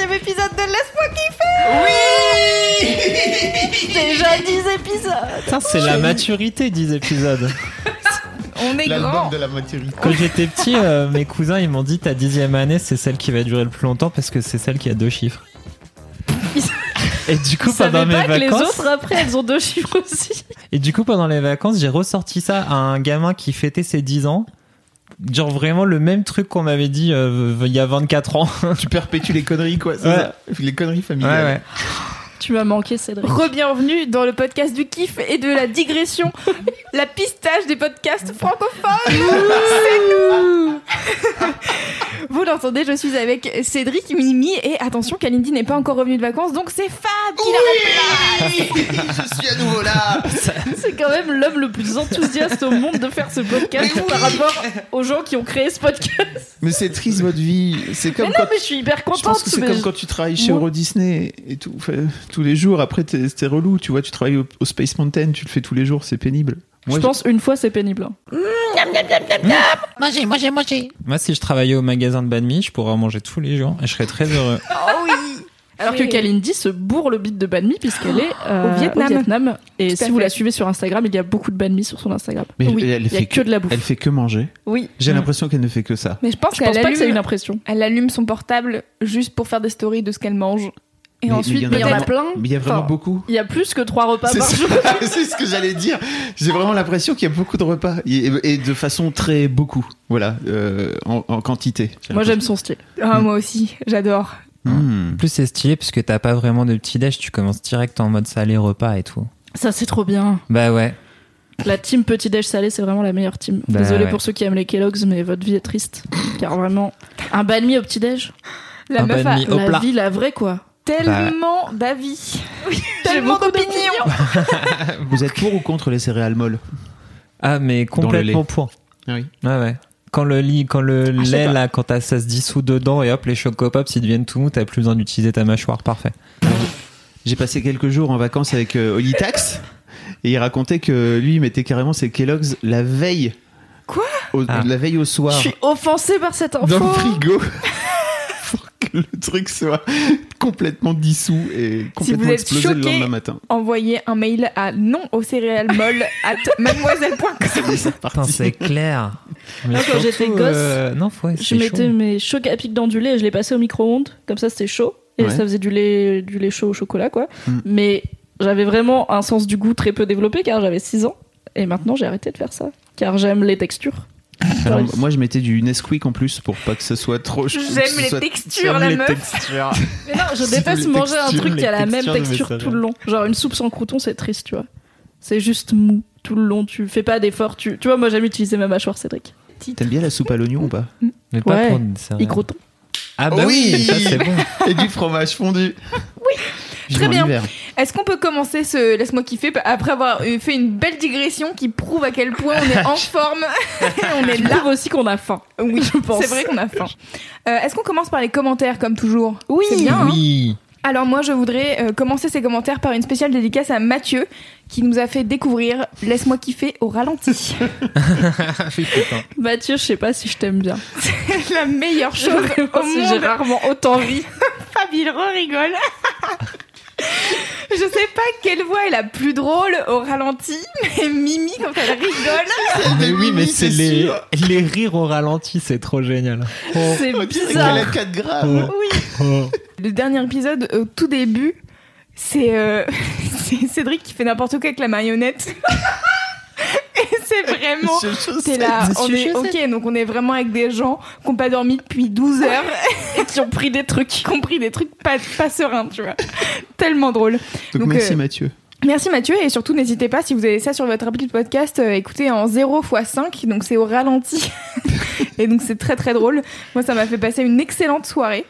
dixième épisode de Laisse-moi kiffer Oui Déjà 10 épisodes c'est la maturité, 10 épisodes. On est grand L'album de la maturité. Quand j'étais petit, euh, mes cousins, ils m'ont dit ta dixième année, c'est celle qui va durer le plus longtemps parce que c'est celle qui a deux chiffres. Et du coup, pendant mes pas que les vacances, autres après elles ont deux chiffres aussi. et du coup, pendant les vacances, j'ai ressorti ça à un gamin qui fêtait ses 10 ans. Genre vraiment le même truc qu'on m'avait dit euh, il y a 24 ans. Tu perpétues les conneries, quoi. c'est Ouais. ça Les conneries familiales. ouais, ouais. Tu m'as manqué Cédric. Re-bienvenue dans le podcast du kiff et de la digression, la pistage des podcasts francophones C'est nous Vous l'entendez, je suis avec Cédric, Mimi et attention, Kalindi n'est pas encore revenue de vacances, donc c'est Fab qui la remplace Je suis à nouveau là C'est quand même l'homme le plus enthousiaste au monde de faire ce podcast par rapport aux gens qui ont créé ce podcast. Mais c'est triste votre vie. C'est comme Mais quand. non, mais je suis hyper Je contente. pense que c'est mais comme je- quand tu travailles chez Moi- Euro Disney et tout. Tous les jours, après, t'es relou. Tu vois, tu travailles au, au Space Mountain, tu le fais tous les jours, c'est pénible. Je pense une fois c'est pénible. hein. Moi, si je travaillais au magasin de banh mi, je pourrais en manger tous les jours et je serais très heureux. Oh oui Alors que. Kalindi se bourre le bit de banh mi puisqu'elle est euh, Au Vietnam. Et Tout à si vous la suivez sur Instagram, il y a beaucoup de banh mi sur son Instagram. Mais oui, elle, il y a fait que de la bouffe. Elle fait que manger. Oui, J'ai l'impression qu'elle ne fait que ça. mais je pense Je pense qu'elle pas que c'est une allume, impression. elle allume son portable juste pour faire des stories de ce qu'elle mange. Et Mais- mais ensuite, il y en a Mais il y en a peut-être plein. Mais il y a vraiment Enfin, beaucoup. Il y a plus que trois repas C'est par ça. jour. c'est ce que j'allais dire. J'ai vraiment l'impression qu'il y a beaucoup de repas et, et de façon très beaucoup. Voilà, euh, en, en quantité. Moi j'aime son style. Ah, moi aussi, j'adore. Hmm. En plus, c'est stylé parce que t'as pas vraiment de petit déj, tu commences direct en mode salé repas et tout. Ça c'est trop bien. Bah ouais. La team petit déj salé c'est vraiment la meilleure team. Bah Désolé ouais. pour ceux qui aiment les Kellogg's mais votre vie est triste. Car vraiment un banh mi au petit déj, La Un meuf a la plat. vie la vraie quoi. Tellement d'avis. J'ai tellement d'opinions. Vous êtes pour ou contre les céréales molles Ah, mais complètement pour. Ah oui. Ouais, ouais. Quand le lit, quand le Ah, je lait, là, quand ça se dissout dedans et hop, les chocopops, ils deviennent tout mous, t'as plus besoin d'utiliser ta mâchoire. Parfait. J'ai passé quelques jours en vacances avec euh, Oli Tax et il racontait que lui il mettait carrément ses Kellogg's la veille. Quoi? Au- Ah. La veille au Je soir suis offensée par cette info. dans le frigo que le truc soit complètement dissous et complètement êtes explosé le choqués, lendemain matin. Envoyez un mail à non aux céréales molles at mademoiselle.com. C'est clair. Mais quand j'étais gosse, euh, non, Je mettais chaud. mes chocs à pic dans du lait et je les passais au micro-ondes. Comme ça, c'était chaud. Et Ouais. ça faisait du lait, du lait chaud au chocolat, quoi. Mm. Mais j'avais vraiment un sens du goût très peu développé car j'avais 6 ans. Et maintenant, j'ai arrêté de faire ça. Car j'aime les textures. Alors, moi je mettais du Nesquik en plus pour pas que ce soit trop J'aime les soit- textures, J'aime la les meuf. textures. Mais non, je déteste manger un truc qui a la même texture tout le long. Genre une soupe sans croûton, c'est triste, tu vois. C'est juste mou tout le long. Tu fais pas d'effort. Tu... tu vois, moi j'aime utiliser ma mâchoire, Cédric. T'aimes bien la soupe à l'oignon ou pas Mais pas Ouais. des céréales. Y croûton. Ah bah Oui. oui, ça c'est bon. Et du fromage fondu. Oui. Très bien. Est-ce qu'on peut commencer ce Laisse-moi kiffer après avoir fait une belle digression qui prouve à quel point on est en forme On est là. aussi qu'on a faim. Oui, je pense. c'est vrai qu'on a faim. Euh, Est-ce qu'on commence par les commentaires comme toujours? Oui. C'est bien. hein Oui. Alors moi, je voudrais euh, commencer ces commentaires par une spéciale dédicace à Mathieu qui nous a fait découvrir Laisse-moi kiffer au ralenti. Mathieu, je sais pas si je t'aime bien. La meilleure chose au Si j'ai monde. rarement autant ri. Fab, il rigole. Je sais pas quelle voix est la plus drôle au ralenti, mais Mimi, quand elle rigole, Mais oui, mais c'est les, rires au ralenti, c'est trop génial. Oh, C'est Elle bizarre. a 4 grammes. oui. oh. Le dernier épisode, au tout début, c'est euh, c'est Cédric qui fait n'importe quoi avec la marionnette. Et c'est vraiment. T'es là, on est ok, donc on est vraiment avec des gens qui n'ont pas dormi depuis 12 heures et qui ont pris des trucs, qui ont pris des trucs pas, pas sereins, tu vois. Tellement drôle. Donc, Donc, merci euh, Mathieu. Merci Mathieu et surtout n'hésitez pas si vous avez ça sur votre appli de podcast, euh, écoutez en 0 x 5, donc c'est au ralenti. et donc c'est très très drôle. Moi ça m'a fait passer une excellente soirée.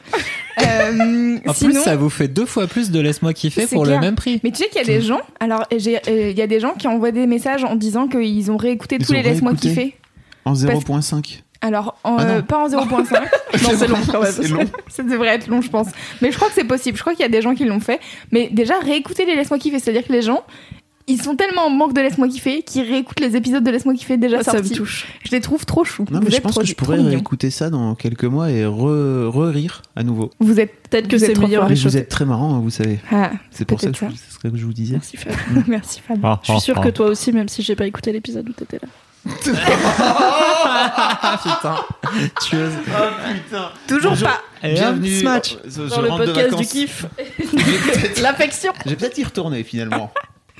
Euh, En sinon, plus, ça vous fait deux fois plus de laisse-moi kiffer pour clair. le même prix. Mais tu sais qu'il y a des gens, alors euh, il y a des gens qui envoient des messages en disant qu'ils ont réécouté Ils tous ont les laisse-moi kiffer. En 0.5. Alors, en, Ah euh, pas en 0.5. non, c'est long quand même. C'est long. Ça devrait être long, je pense. Mais je crois que c'est possible. Je crois qu'il y a des gens qui l'ont fait. Mais déjà, réécouter les Laisse-moi kiffer. C'est-à-dire que les gens, ils sont tellement en manque de Laisse-moi kiffer qu'ils réécoutent les épisodes de Laisse-moi kiffer déjà Ça me sortis. touche. Je les trouve trop choux. Non, Vous mais je êtes pense trop, que je pourrais réécouter ça dans quelques mois et re- re-rire à nouveau. Vous êtes Peut-être que c'est meilleur. Mais vous êtes très marrant, hein, vous savez. Ah, C'est pour ça que, je, c'est ce que je vous disais. Merci Fab. merci Fab. Ah, Je suis sûre que toi aussi, même si j'ai pas écouté l'épisode où t'étais là. Ah putain, tueuse. Toujours Bonjour. pas. Et Bienvenue je Dans le podcast du kiff. L'affection. Je vais peut-être y retourner finalement.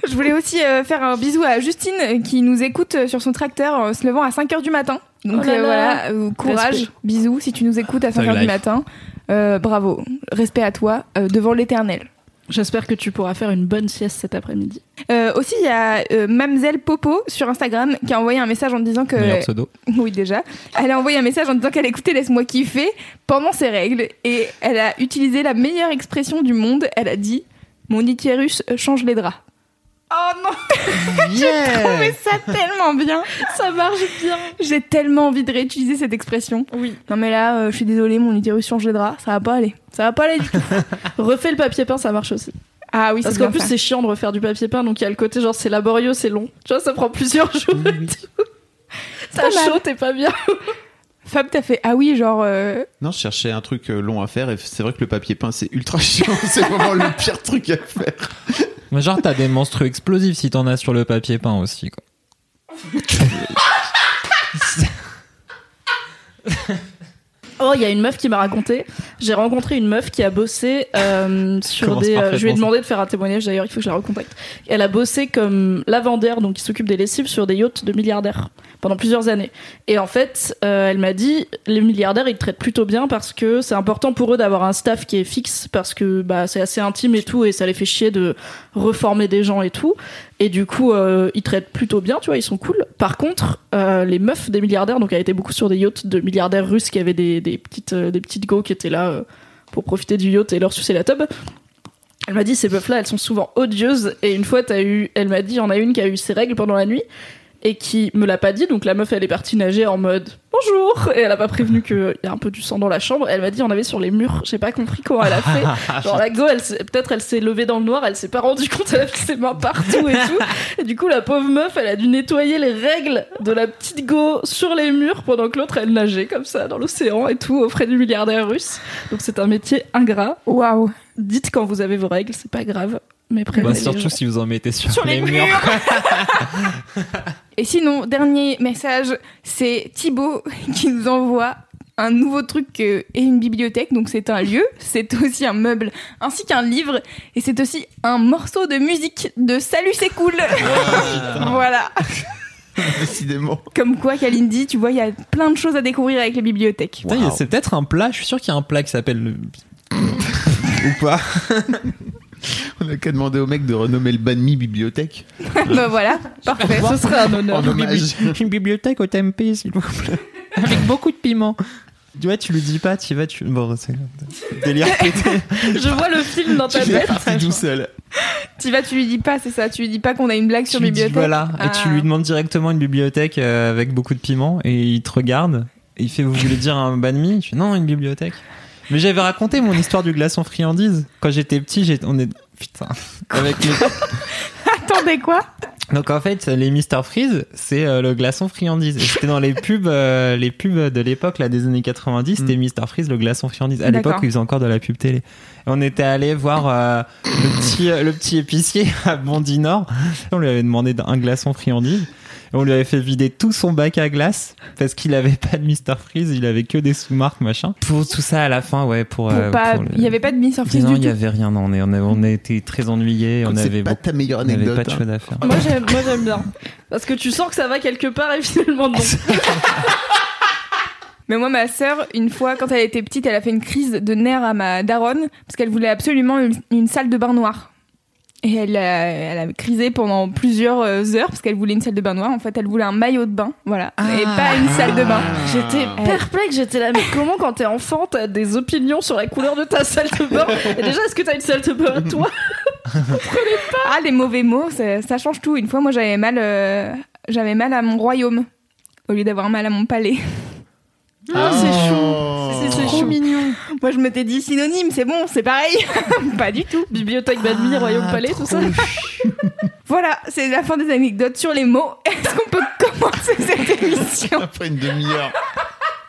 Je voulais aussi euh, faire un bisou à Justine qui nous écoute euh, sur son tracteur en se levant à 5h du matin. Donc Oh là euh, là. voilà, euh, courage, Respect. bisous si tu nous écoutes à Thug 5h du matin. Euh, bravo, respect à toi euh, devant l'éternel. J'espère que tu pourras faire une bonne sieste cet après-midi. Euh, aussi, il y a euh, Mamzelle Popo sur Instagram qui a envoyé un message en disant que. Meilleur pseudo. Oui, déjà. Elle a envoyé un message en disant qu'elle écoutait Laisse-moi kiffer pendant ses règles et elle a utilisé la meilleure expression du monde. Elle a dit Mon utérus change les draps. Oh non, j'ai trouvé ça tellement bien. Ça marche bien. J'ai tellement envie de réutiliser cette expression. Oui. Non mais là, euh, je suis désolée, mon utérus change les draps. Ça va pas aller. Ça va pas aller du tout. Refais le papier peint, ça marche aussi. Ah oui, Parce c'est qu'en plus, c'est chiant de refaire du papier peint, donc il y a le côté genre c'est laborieux, c'est long. Tu vois, ça prend plusieurs jours. et tout. Ça chaud, t'es pas bien. Fab, t'as fait ah oui, genre. euh, Non, je cherchais un truc euh, long à faire et c'est vrai que le papier peint c'est ultra chiant. c'est vraiment le pire truc à faire. Mais genre, t'as des monstres explosifs si t'en as sur le papier peint aussi. Quoi. Oh, il y a une meuf qui m'a raconté. J'ai rencontré une meuf qui a bossé euh, sur des. euh, je lui ai demandé de faire un témoignage d'ailleurs, il faut que je la recontacte. Elle a bossé comme lavandaire, donc qui s'occupe des lessives sur des yachts de milliardaires pendant plusieurs années. Et en fait, euh, elle m'a dit les milliardaires ils te traitent plutôt bien parce que c'est important pour eux d'avoir un staff qui est fixe parce que bah c'est assez intime et tout et ça les fait chier de reformer des gens et tout. Et du coup, euh, ils traitent plutôt bien, tu vois, ils sont cool. Par contre, euh, les meufs des milliardaires, donc elle était beaucoup sur des yachts de milliardaires russes qui avaient des, des petites des petites go qui étaient là pour profiter du yacht et leur sucer la tub. Elle m'a dit ces meufs-là, elles sont souvent odieuses. Et une fois, t'as eu, elle m'a dit, il y en a une qui a eu ses règles pendant la nuit et qui me l'a pas dit. Donc la meuf, elle est partie nager en mode bonjour et elle a pas prévenu qu'il y a un peu du sang dans la chambre. Elle m'a dit, on avait sur les murs. J'ai pas compris comment elle a fait. Genre la go, peut-être elle s'est levée dans le noir, elle s'est pas rendue compte, elle a fait ses mains partout et tout. Et du coup, la pauvre meuf, elle a dû nettoyer les règles de la petite go sur les murs pendant que l'autre, elle nageait comme ça dans l'océan et tout auprès du milliardaire russe. Donc c'est un métier ingrat. Waouh. Dites quand vous avez vos règles, c'est pas grave. Mais Bah, surtout gens. si vous en mettez sur, Sur les murs. Et sinon, dernier message, c'est Thibaut qui nous envoie un nouveau truc euh, et une bibliothèque. Donc c'est un lieu, c'est aussi un meuble, ainsi qu'un livre, et c'est aussi un morceau de musique de Salut c'est cool. voilà. Décidément. Comme quoi, Kalindi, tu vois, il y a plein de choses à découvrir avec les bibliothèques. C'est peut-être un plat, je suis sûr qu'il y a un plat qui s'appelle le... Ou pas On a qu'à demander au mec de renommer le banh mi bibliothèque bah voilà, parfait. Ce serait un honneur. en hommage. Une bibliothèque au tempeh, s'il vous plaît. Avec beaucoup de piment. Tu vois, tu lui dis pas, tu vas, tu. Bon, c'est. Délire pété. Je vois le film dans ta Tu tête. parti tout seul. Tu vas, tu lui dis pas, c'est ça. Tu lui dis pas qu'on a une blague Tu sur dis, bibliothèque. voilà, et Ah. tu lui demandes directement une bibliothèque euh, avec beaucoup de piment, et il te regarde, et il fait Vous voulez dire un banh mi? Je fais Non, une bibliothèque. Mais j'avais raconté mon histoire du glaçon friandise. Quand j'étais petit, j'ai- on est. Putain. Avec les- Attendez quoi Donc en fait, les Mister Freeze, c'est euh, le glaçon friandise. Et C'était dans les pubs, euh, les pubs de l'époque, là, des années 90, c'était Mister Freeze, le glaçon friandise. À l'époque, ils faisaient encore de la pub télé. Et on était allé voir euh, le petit, le petit épicier à Bondy Nord. On lui avait demandé un glaçon friandise. Et on lui avait fait vider tout son bac à glace parce qu'il avait pas de Mr Freeze, il avait que des sous-marques machin. Pour tout ça à la fin, ouais, pour. Pour euh, pas- pour le- Il n'y avait pas de mise surprise Non, du il y avait rien. Non, on, est, on, a, on a été très ennuyés. On C'est avait pas beaucoup- ta meilleure on avait anecdote. pas de hein. choses à faire. Moi j'aime, moi j'aime bien. Parce que tu sens que ça va quelque part et finalement non. Mais moi, ma sœur, une fois, quand elle était petite, elle a fait une crise de nerfs à ma daronne parce qu'elle voulait absolument une, une salle de bain noire. Et elle a, elle a crisé pendant plusieurs euh, heures parce qu'elle voulait une salle de bain noire. En fait, elle voulait un maillot de bain, voilà, et pas une salle de bain. J'étais perplexe, j'étais là, mais comment quand t'es enfant t'as des opinions sur la couleur de ta salle de bain? Et déjà, est-ce que t'as une salle de bain à toi Ah, les mauvais mots, ça, ça change tout. Une fois, moi, j'avais mal, euh, j'avais mal à mon royaume au lieu d'avoir mal à mon palais. Ah, c'est chou. Oh. C'est- c'est Trop chou. mignon. Moi, je m'étais dit synonyme, c'est bon, c'est pareil. pas du tout. Bibliothèque Badmi, Royaume Palais, tout ça. Voilà, c'est la fin des anecdotes sur les mots. Est-ce qu'on peut commencer cette émission? Après une demi-heure.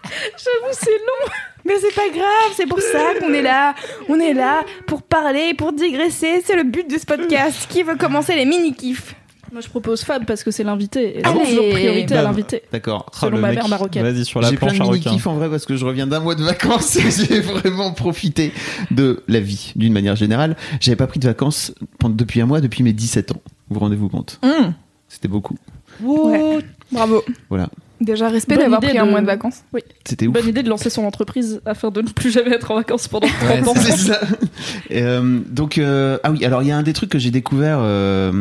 J'avoue, c'est long. Mais c'est pas grave, c'est pour ça qu'on est là. On est là pour parler, pour digresser. C'est le but de ce podcast. Qui veut commencer les mini-kifs Moi, je propose Fab parce que c'est l'invité. Et j'ai toujours priorité à l'invité. D'accord. Oh, Selon le ma mère marocaine. Vas-y, sur la J'ai plein planche de à requin. kiffs en vrai parce que je reviens d'un mois de vacances et j'ai vraiment profité de la vie d'une manière générale. J'avais pas pris de vacances pendant- depuis un mois, depuis mes 17 ans. Vous vous rendez-vous compte? Hum, C'était beaucoup. Ouais. Bravo. Voilà. Déjà, respect d'avoir pris un de- mois de vacances. C'était ouf. Bonne idée de lancer son entreprise afin de ne plus jamais être en vacances pendant 30 ans. C'est ça. Et, euh, donc euh, ah oui, alors il y a un des trucs que j'ai découvert euh,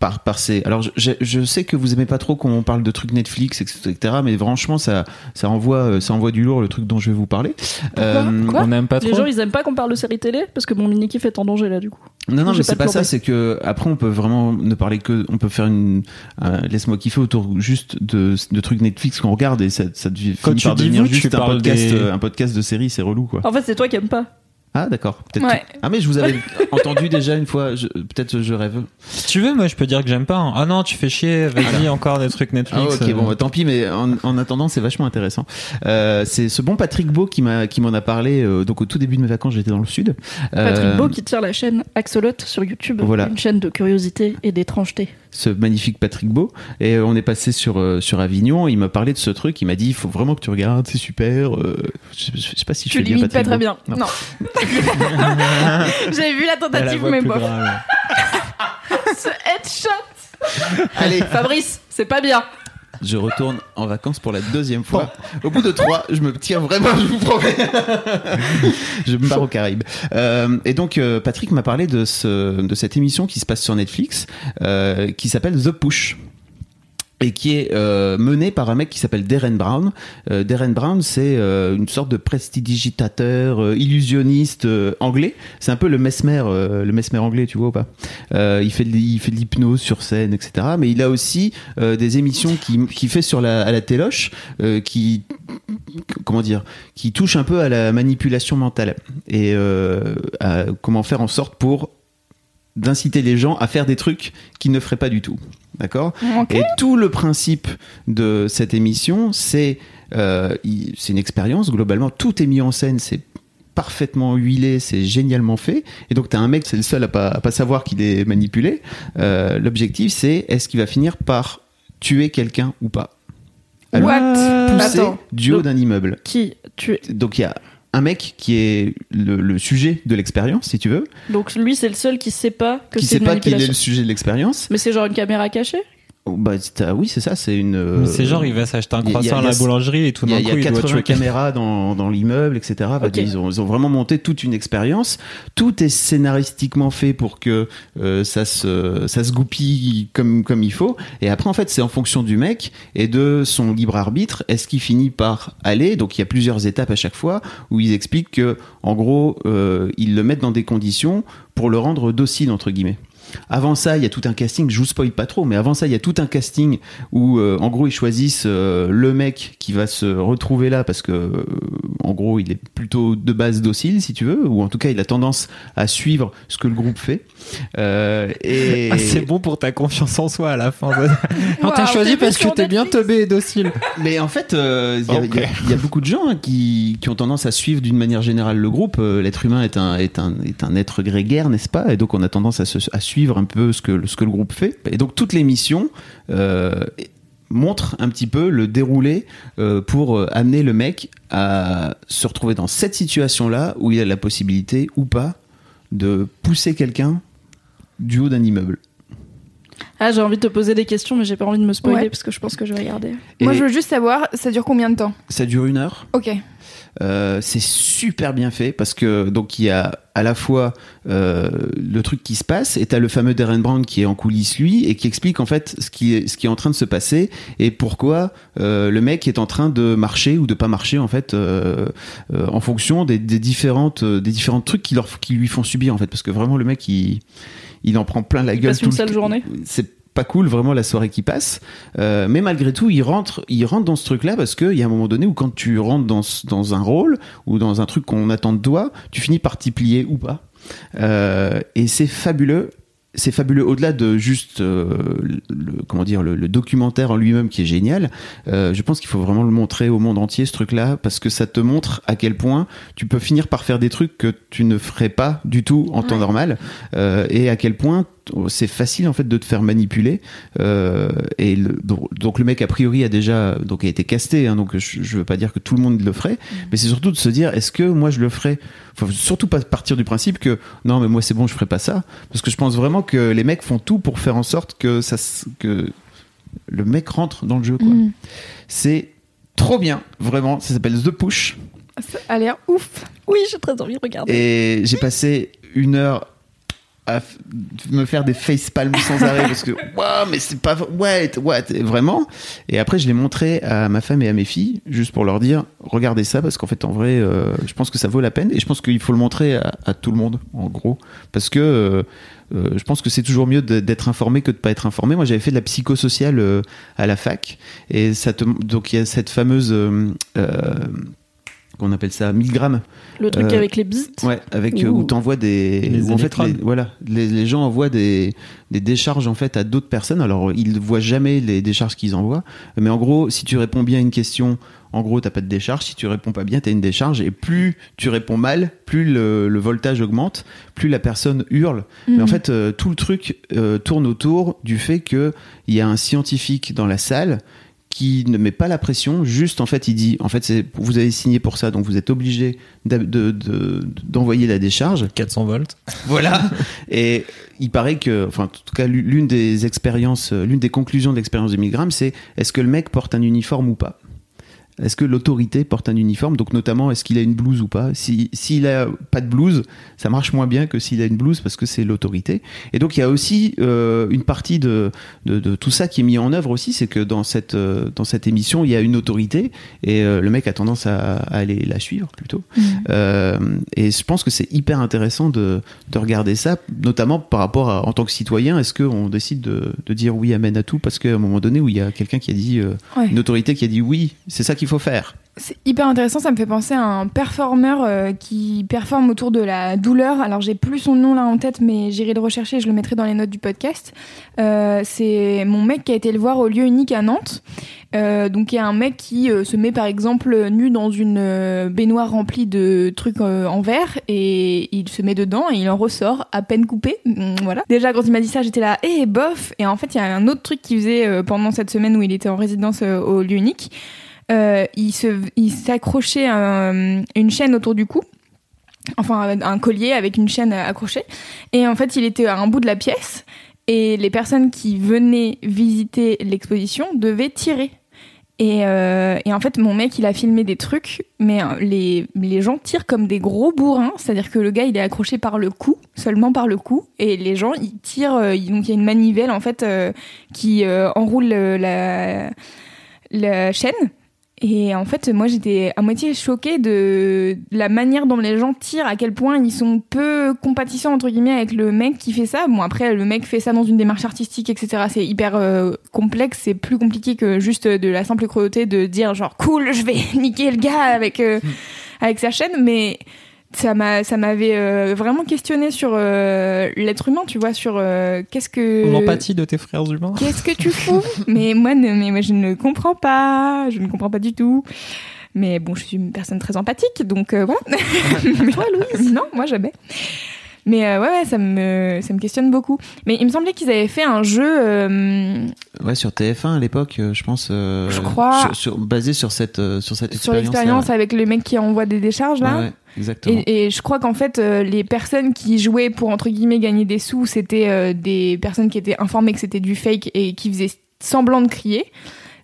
par par ces. Alors je, je- je sais que vous aimez pas trop quand on parle de trucs Netflix, etc. Mais franchement, ça ça envoie euh, ça envoie du lourd le truc dont je vais vous parler. Euh, Quoi On n'aime pas Les trop. gens, ils aiment pas qu'on parle de séries télé? Parce que mon mini-kiff est en danger là, du coup. Non, non, mais c'est pas pas ça, c'est que après on peut vraiment ne parler que, on peut faire une, un laisse-moi kiffer autour juste de, de trucs Netflix qu'on regarde et ça, ça devient, Quand finit tu par dis devenir vous, tu juste un podcast, des- euh, un podcast de série, c'est relou quoi. En fait, c'est toi qui aimes pas. Ah d'accord, peut-être. Ouais. que- Ah mais je vous avais entendu déjà une fois, je- peut-être je rêve. Si tu veux, moi, je peux dire que j'aime pas. hein. Ah non, tu fais chier. Vas-y, encore des trucs Ah Netflix. ok euh. bon bah, tant pis mais en, en attendant c'est vachement intéressant. Euh, c'est ce bon Patrick Beau qui m'a qui m'en a parlé euh, donc au tout début de mes vacances j'étais dans le sud. Patrick Beau qui tient la chaîne Axolot sur YouTube. Voilà. Une chaîne de curiosité et d'étrangeté. Ce magnifique Patrick Beau et euh, on est passé sur euh, sur Avignon il m'a parlé de ce truc il m'a dit il faut vraiment que tu regardes c'est super euh, je, je sais pas si je Tu fais bien pas très Beau. bien. Non. Non. J'avais vu la tentative, mais grave. Ce headshot allez Fabrice, c'est pas bien. Je retourne en vacances pour la deuxième fois. Au bout de trois je me tiens vraiment je vous promets. Je me pars aux Caraïbes Euh, et donc euh, Patrick m'a parlé de ce de cette émission qui se passe sur Netflix euh, qui s'appelle The Push et qui est euh, mené par un mec qui s'appelle Darren Brown. Euh, Darren Brown, c'est euh, une sorte de prestidigitateur, euh, illusionniste euh, anglais. C'est un peu le mesmer, euh, le mesmer anglais, tu vois ou pas? Il fait de, il fait de l'hypnose sur scène, etc. Mais il a aussi des émissions qui, qui fait sur la, à la téloche, qui comment dire, qui touchent un peu à la manipulation mentale et à comment faire en sorte pour d'inciter les gens à faire des trucs qu'ils ne feraient pas du tout. D'accord et tout le principe de cette émission, c'est euh, c'est une expérience. Globalement, tout est mis en scène. C'est parfaitement huilé, c'est génialement fait. Et donc, tu as un mec, c'est le seul à pas, à pas savoir qu'il est manipulé. Euh, L'objectif, c'est est-ce qu'il va finir par tuer quelqu'un ou pas? Alors, What? Poussé Attends. du haut d'un immeuble. Qui tu es Donc, il y a un mec qui est le, le sujet de l'expérience, si tu veux. Donc lui, c'est le seul qui sait pas que qui c'est sait une pas qu'il est manipulation. le sujet de l'expérience. Mais c'est genre une caméra cachée? Bah, c'est- ah oui, c'est ça, c'est une. C'est genre, il va s'acheter un croissant à la boulangerie et tout Il y d'un a, il y coup, a il doit 80 tuer quelqu'un. caméras dans, dans l'immeuble, etc. Ok. ils, ont, ils ont vraiment monté toute une expérience. Tout est scénaristiquement fait pour que euh, ça, se, ça se goupille comme, comme il faut. Et après, en fait, c'est en fonction du mec et de son libre arbitre. Est-ce qu'il finit par aller Donc, il y a plusieurs étapes à chaque fois où ils expliquent que, en gros, euh, ils le mettent dans des conditions pour le rendre docile, entre guillemets. Avant ça, il y a tout un casting, je vous spoil pas trop, mais avant ça, il y a tout un casting où, euh, en gros, ils choisissent euh, le mec qui va se retrouver là parce que, euh, en gros, il est plutôt de base docile, si tu veux, ou en tout cas, il a tendance à suivre ce que le groupe fait. Euh, et Ah, c'est bon pour ta confiance en soi à la fin. Alors, t'as Waouh, choisi t'es parce que t'es bien teubé et docile. Mais en fait, euh, il y a- y, y beaucoup de gens hein, qui, qui ont tendance à suivre d'une manière générale le groupe. Euh, L'être humain est un, est, un, est un être grégaire, n'est-ce pas? Et donc on a tendance à, se- à suivre un peu ce que, ce que le groupe fait. Et donc toute l'émission euh, montre un petit peu le déroulé euh, pour euh, amener le mec à se retrouver dans cette situation-là où il a la possibilité ou pas de pousser quelqu'un du haut d'un immeuble. Ah, j'ai envie de te poser des questions, mais j'ai pas envie de me spoiler Ouais. parce que je pense que je vais regarder. Moi, je veux juste savoir, ça dure combien de temps? Ça dure une heure. Ok. Euh, c'est super bien fait parce que donc il y a à la fois euh, le truc qui se passe et t'as le fameux Darren Brown qui est en coulisses lui et qui explique en fait ce qui est ce qui est en train de se passer et pourquoi euh, le mec est en train de marcher ou de pas marcher en fait euh, euh, en fonction des, des différentes des différents trucs qui leur qui lui font subir en fait parce que vraiment le mec il il en prend plein la Il gueule passe tout une le- sale journée. c'est pas cool vraiment la soirée qui passe. Euh, mais malgré tout il rentre il rentre dans ce truc là parce qu'il y a un moment donné où quand tu rentres dans, dans un rôle ou dans un truc qu'on attend de toi tu finis par t'y plier ou pas. Euh, et c'est fabuleux c'est fabuleux. Au-delà de juste euh, le, comment dire le, le documentaire en lui-même qui est génial euh, je pense qu'il faut vraiment le montrer au monde entier ce truc-là parce que ça te montre à quel point tu peux finir par faire des trucs que tu ne ferais pas du tout en temps normal euh, et à quel point c'est facile en fait de te faire manipuler euh, et le- donc, donc le mec a priori a déjà donc a été casté hein, donc je, je veux pas dire que tout le monde le ferait mais c'est surtout de se dire est-ce que moi je le ferais? Faut surtout pas partir du principe que non mais moi c'est bon je ferai pas ça parce que je pense vraiment que les mecs font tout pour faire en sorte que ça que le mec rentre dans le jeu quoi Mm. c'est trop bien vraiment ça s'appelle The Push Ça a l'air ouf. Oui, j'ai très envie de regarder. et j'ai passé une heure à me faire des facepalms sans arrêt parce que waouh mais c'est pas what what vraiment et après je l'ai montré à ma femme et à mes filles juste pour leur dire regardez ça parce qu'en fait en vrai euh, je pense que ça vaut la peine et je pense qu'il faut le montrer à, à tout le monde en gros parce que euh, euh, je pense que c'est toujours mieux d'être informé que de pas être informé. Moi, j'avais fait de la psychosociale à la fac, et ça te, donc il y a cette fameuse, qu'on appelle ça, 1000 grammes Le truc Euh, avec les bits. Ouais, avec euh, où t'envoies des, Les où en fait, les, voilà, les, les gens envoient des, des décharges en fait à d'autres personnes. Alors ils ne voient jamais les décharges qu'ils envoient, mais en gros, si tu réponds bien à une question, en gros, t'as pas de décharge. Si tu réponds pas bien, t'as une décharge. Et plus tu réponds mal, plus le, le voltage augmente, plus la personne hurle. Mais en fait, euh, tout le truc euh, tourne autour du fait que il y a un scientifique dans la salle qui ne met pas la pression, juste en fait il dit en fait c'est vous avez signé pour ça donc vous êtes obligé d'a- de- de- d'envoyer la décharge. 400 volts. voilà. Et il paraît que enfin en tout cas l'une des expériences l'une des conclusions de l'expérience de Milgram c'est est-ce que le mec porte un uniforme ou pas? Est-ce que l'autorité porte un uniforme? Donc notamment, est-ce qu'il a une blouse ou pas? Si s'il a pas de blouse, ça marche moins bien que s'il a une blouse parce que c'est l'autorité. Et donc il y a aussi euh, une partie de, de, de tout ça qui est mis en œuvre aussi, c'est que dans cette euh, dans cette émission, il y a une autorité et euh, le mec a tendance à, à aller la suivre plutôt. Euh, et je pense que c'est hyper intéressant de, de regarder ça, notamment par rapport à en tant que citoyen, est-ce qu'on décide de, de dire oui amen à tout? Parce qu'à un moment donné où il y a quelqu'un qui a dit Ouais. une autorité qui a dit oui, c'est ça faut faire. C'est hyper intéressant, ça me fait penser à un performeur euh, qui performe autour de la douleur. Alors j'ai plus son nom là en tête, mais j'irai le rechercher, je le mettrai dans les notes du podcast. Euh, c'est mon mec qui a été le voir au lieu unique à Nantes. Euh, donc il y a un mec qui se met par exemple nu dans une baignoire remplie de trucs en verre et il se met dedans et il en ressort à peine coupé. Mm, Voilà. Déjà quand il m'a dit ça, j'étais là, eh bof. Et en fait il y a un autre truc qu'il faisait pendant cette semaine où il était en résidence au lieu unique. Euh, il s'accrochait un- une chaîne autour du cou, enfin un collier avec une chaîne accrochée. Et en fait, il était à un bout de la pièce et les personnes qui venaient visiter l'exposition devaient tirer. Et, euh, en fait, mon mec, il a filmé des trucs, mais euh, les, les gens tirent comme des gros bourrins. C'est-à-dire que le gars, il est accroché par le cou, seulement par le cou, et les gens, ils tirent. donc il y a une manivelle en fait qui enroule la chaîne. Et en fait, moi, j'étais à moitié choquée de la manière dont les gens tirent, à quel point ils sont peu compatissants, entre guillemets, avec le mec qui fait ça. Bon, après, le mec fait ça dans une démarche artistique, etc. C'est hyper euh, complexe, c'est plus compliqué que juste de la simple cruauté de dire genre, cool, je vais niquer le gars avec, euh, avec sa chaîne, mais ça m'a ça m'avait euh, vraiment questionné sur euh, l'être humain tu vois sur euh, qu'est-ce que L'empathie de tes frères humains. Qu'est-ce que tu fous? Mais moi, ne, mais moi, je ne comprends pas. Je ne comprends pas du tout. Mais bon, je suis une personne très empathique, donc euh, voilà. Mais toi, Louise? Non, moi jamais. Mais euh, ouais, ouais, ça me, ça me questionne beaucoup. Mais il me semblait qu'ils avaient fait un jeu. euh, ouais, sur TF1 à l'époque, je pense. euh, Je crois. sur- sur- basé sur cette, euh, sur cette Sur expérience. l'expérience avec le mec qui envoie des décharges là. Ouais, exactement. Et, et je crois qu'en fait, euh, les personnes qui jouaient pour entre guillemets gagner des sous, c'était euh, des personnes qui étaient informées que c'était du fake et qui faisaient semblant de crier.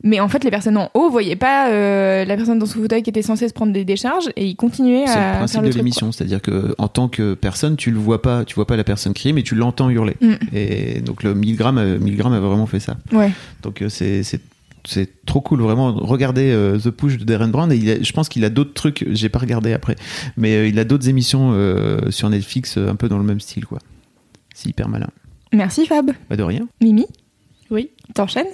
Mais en fait, les personnes en haut voyaient pas euh, la personne dans son fauteuil qui était censée se prendre des décharges et ils continuaient C'est le à principe faire le de l'émission, c'est-à-dire que en tant que personne, tu le vois pas, tu vois pas la personne crier, mais tu l'entends hurler. Mm. Et donc le 1000 grammes, euh, 1000 grammes a vraiment fait ça. Ouais. Donc c'est c'est trop cool vraiment. Regardez euh, The Push de Darren Brown et il a- je pense qu'il a d'autres trucs j'ai pas regardé après mais euh, il a d'autres émissions euh, sur Netflix euh, un peu dans le même style quoi. C'est hyper malin. Merci Fab. pas de rien. Mimi, Oui. t'enchaînes?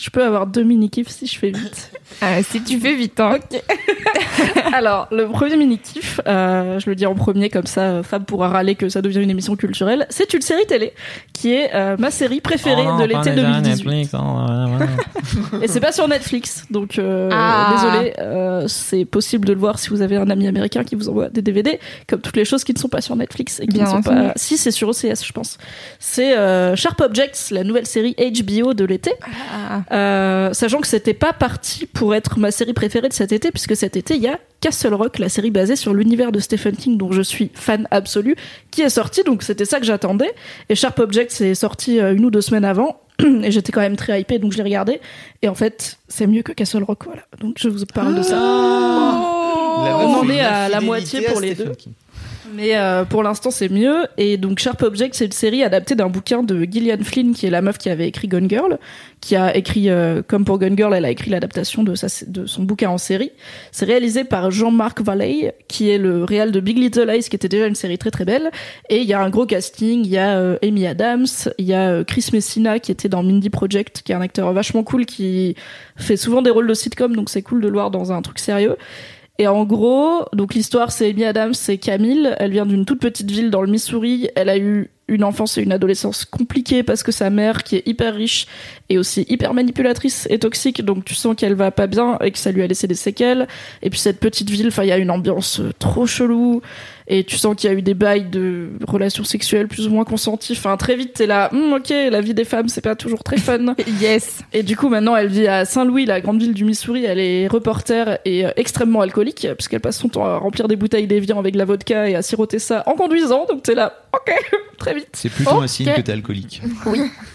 Je peux avoir deux mini-kifs si je fais vite. Ah, Si tu fais vite, hein. ok. Alors, le premier mini-kiff, euh, je le dis en premier, comme ça euh, Fab pourra râler que ça devient une émission culturelle, c'est une série télé qui est euh, ma série préférée Oh non, de l'été déjà 2018. Netflix, oh, ouais, ouais. Et c'est pas sur Netflix, donc euh, Ah. désolé, euh, c'est possible de le voir si vous avez un ami américain qui vous envoie des DVD, comme toutes les choses qui ne sont pas sur Netflix et qui Bien ne sont entendu. pas. Si c'est sur OCS, je pense. C'est euh, Sharp Objects, la nouvelle série HBO de l'été. Ah. Euh, sachant que c'était pas parti pour être ma série préférée de cet été, puisque cet été il y a Castle Rock, la série basée sur l'univers de Stephen King, dont je suis fan absolu, qui est sorti, donc c'était ça que j'attendais. Et Sharp Objects est sorti euh, une ou deux semaines avant, et j'étais quand même très hypée, donc je l'ai regardé. Et en fait, c'est mieux que Castle Rock, voilà. Donc je vous parle de ça. On en est à la moitié pour les deux. Mais euh, pour l'instant, c'est mieux. Et donc, Sharp Object, c'est une série adaptée d'un bouquin de Gillian Flynn, qui est la meuf qui avait écrit Gone Girl, qui a écrit, euh, comme pour Gone Girl, elle a écrit l'adaptation de, de son bouquin en série. C'est réalisé par Jean-Marc Valley, qui est le réal de Big Little Lies, qui était déjà une série très très belle. Et il y a un gros casting. Il y a euh, Amy Adams, il y a euh, Chris Messina, qui était dans Mindy Project, qui est un acteur vachement cool, qui fait souvent des rôles de sitcom, donc c'est cool de le voir dans un truc sérieux. Et en gros, donc l'histoire c'est Amy Adams, c'est Camille. Elle vient d'une toute petite ville dans le Missouri. Elle a eu une enfance et une adolescence compliquées parce que sa mère, qui est hyper riche et aussi hyper manipulatrice et toxique, donc tu sens qu'elle va pas bien et que ça lui a laissé des séquelles. Et puis cette petite ville, enfin il y a une ambiance trop chelou et tu sens qu'il y a eu des bails de relations sexuelles plus ou moins consenties. Enfin très vite t'es là, Hum, ok, la vie des femmes c'est pas toujours très fun. Yes. Et du coup, maintenant, elle vit à Saint-Louis, la grande ville du Missouri. Elle est reporter et euh, extrêmement alcoolique, puisqu'elle passe son temps à remplir des bouteilles d'évian avec de la vodka et à siroter ça en conduisant. Donc t'es là, ok, très vite. c'est plutôt Ok. un signe que t'es alcoolique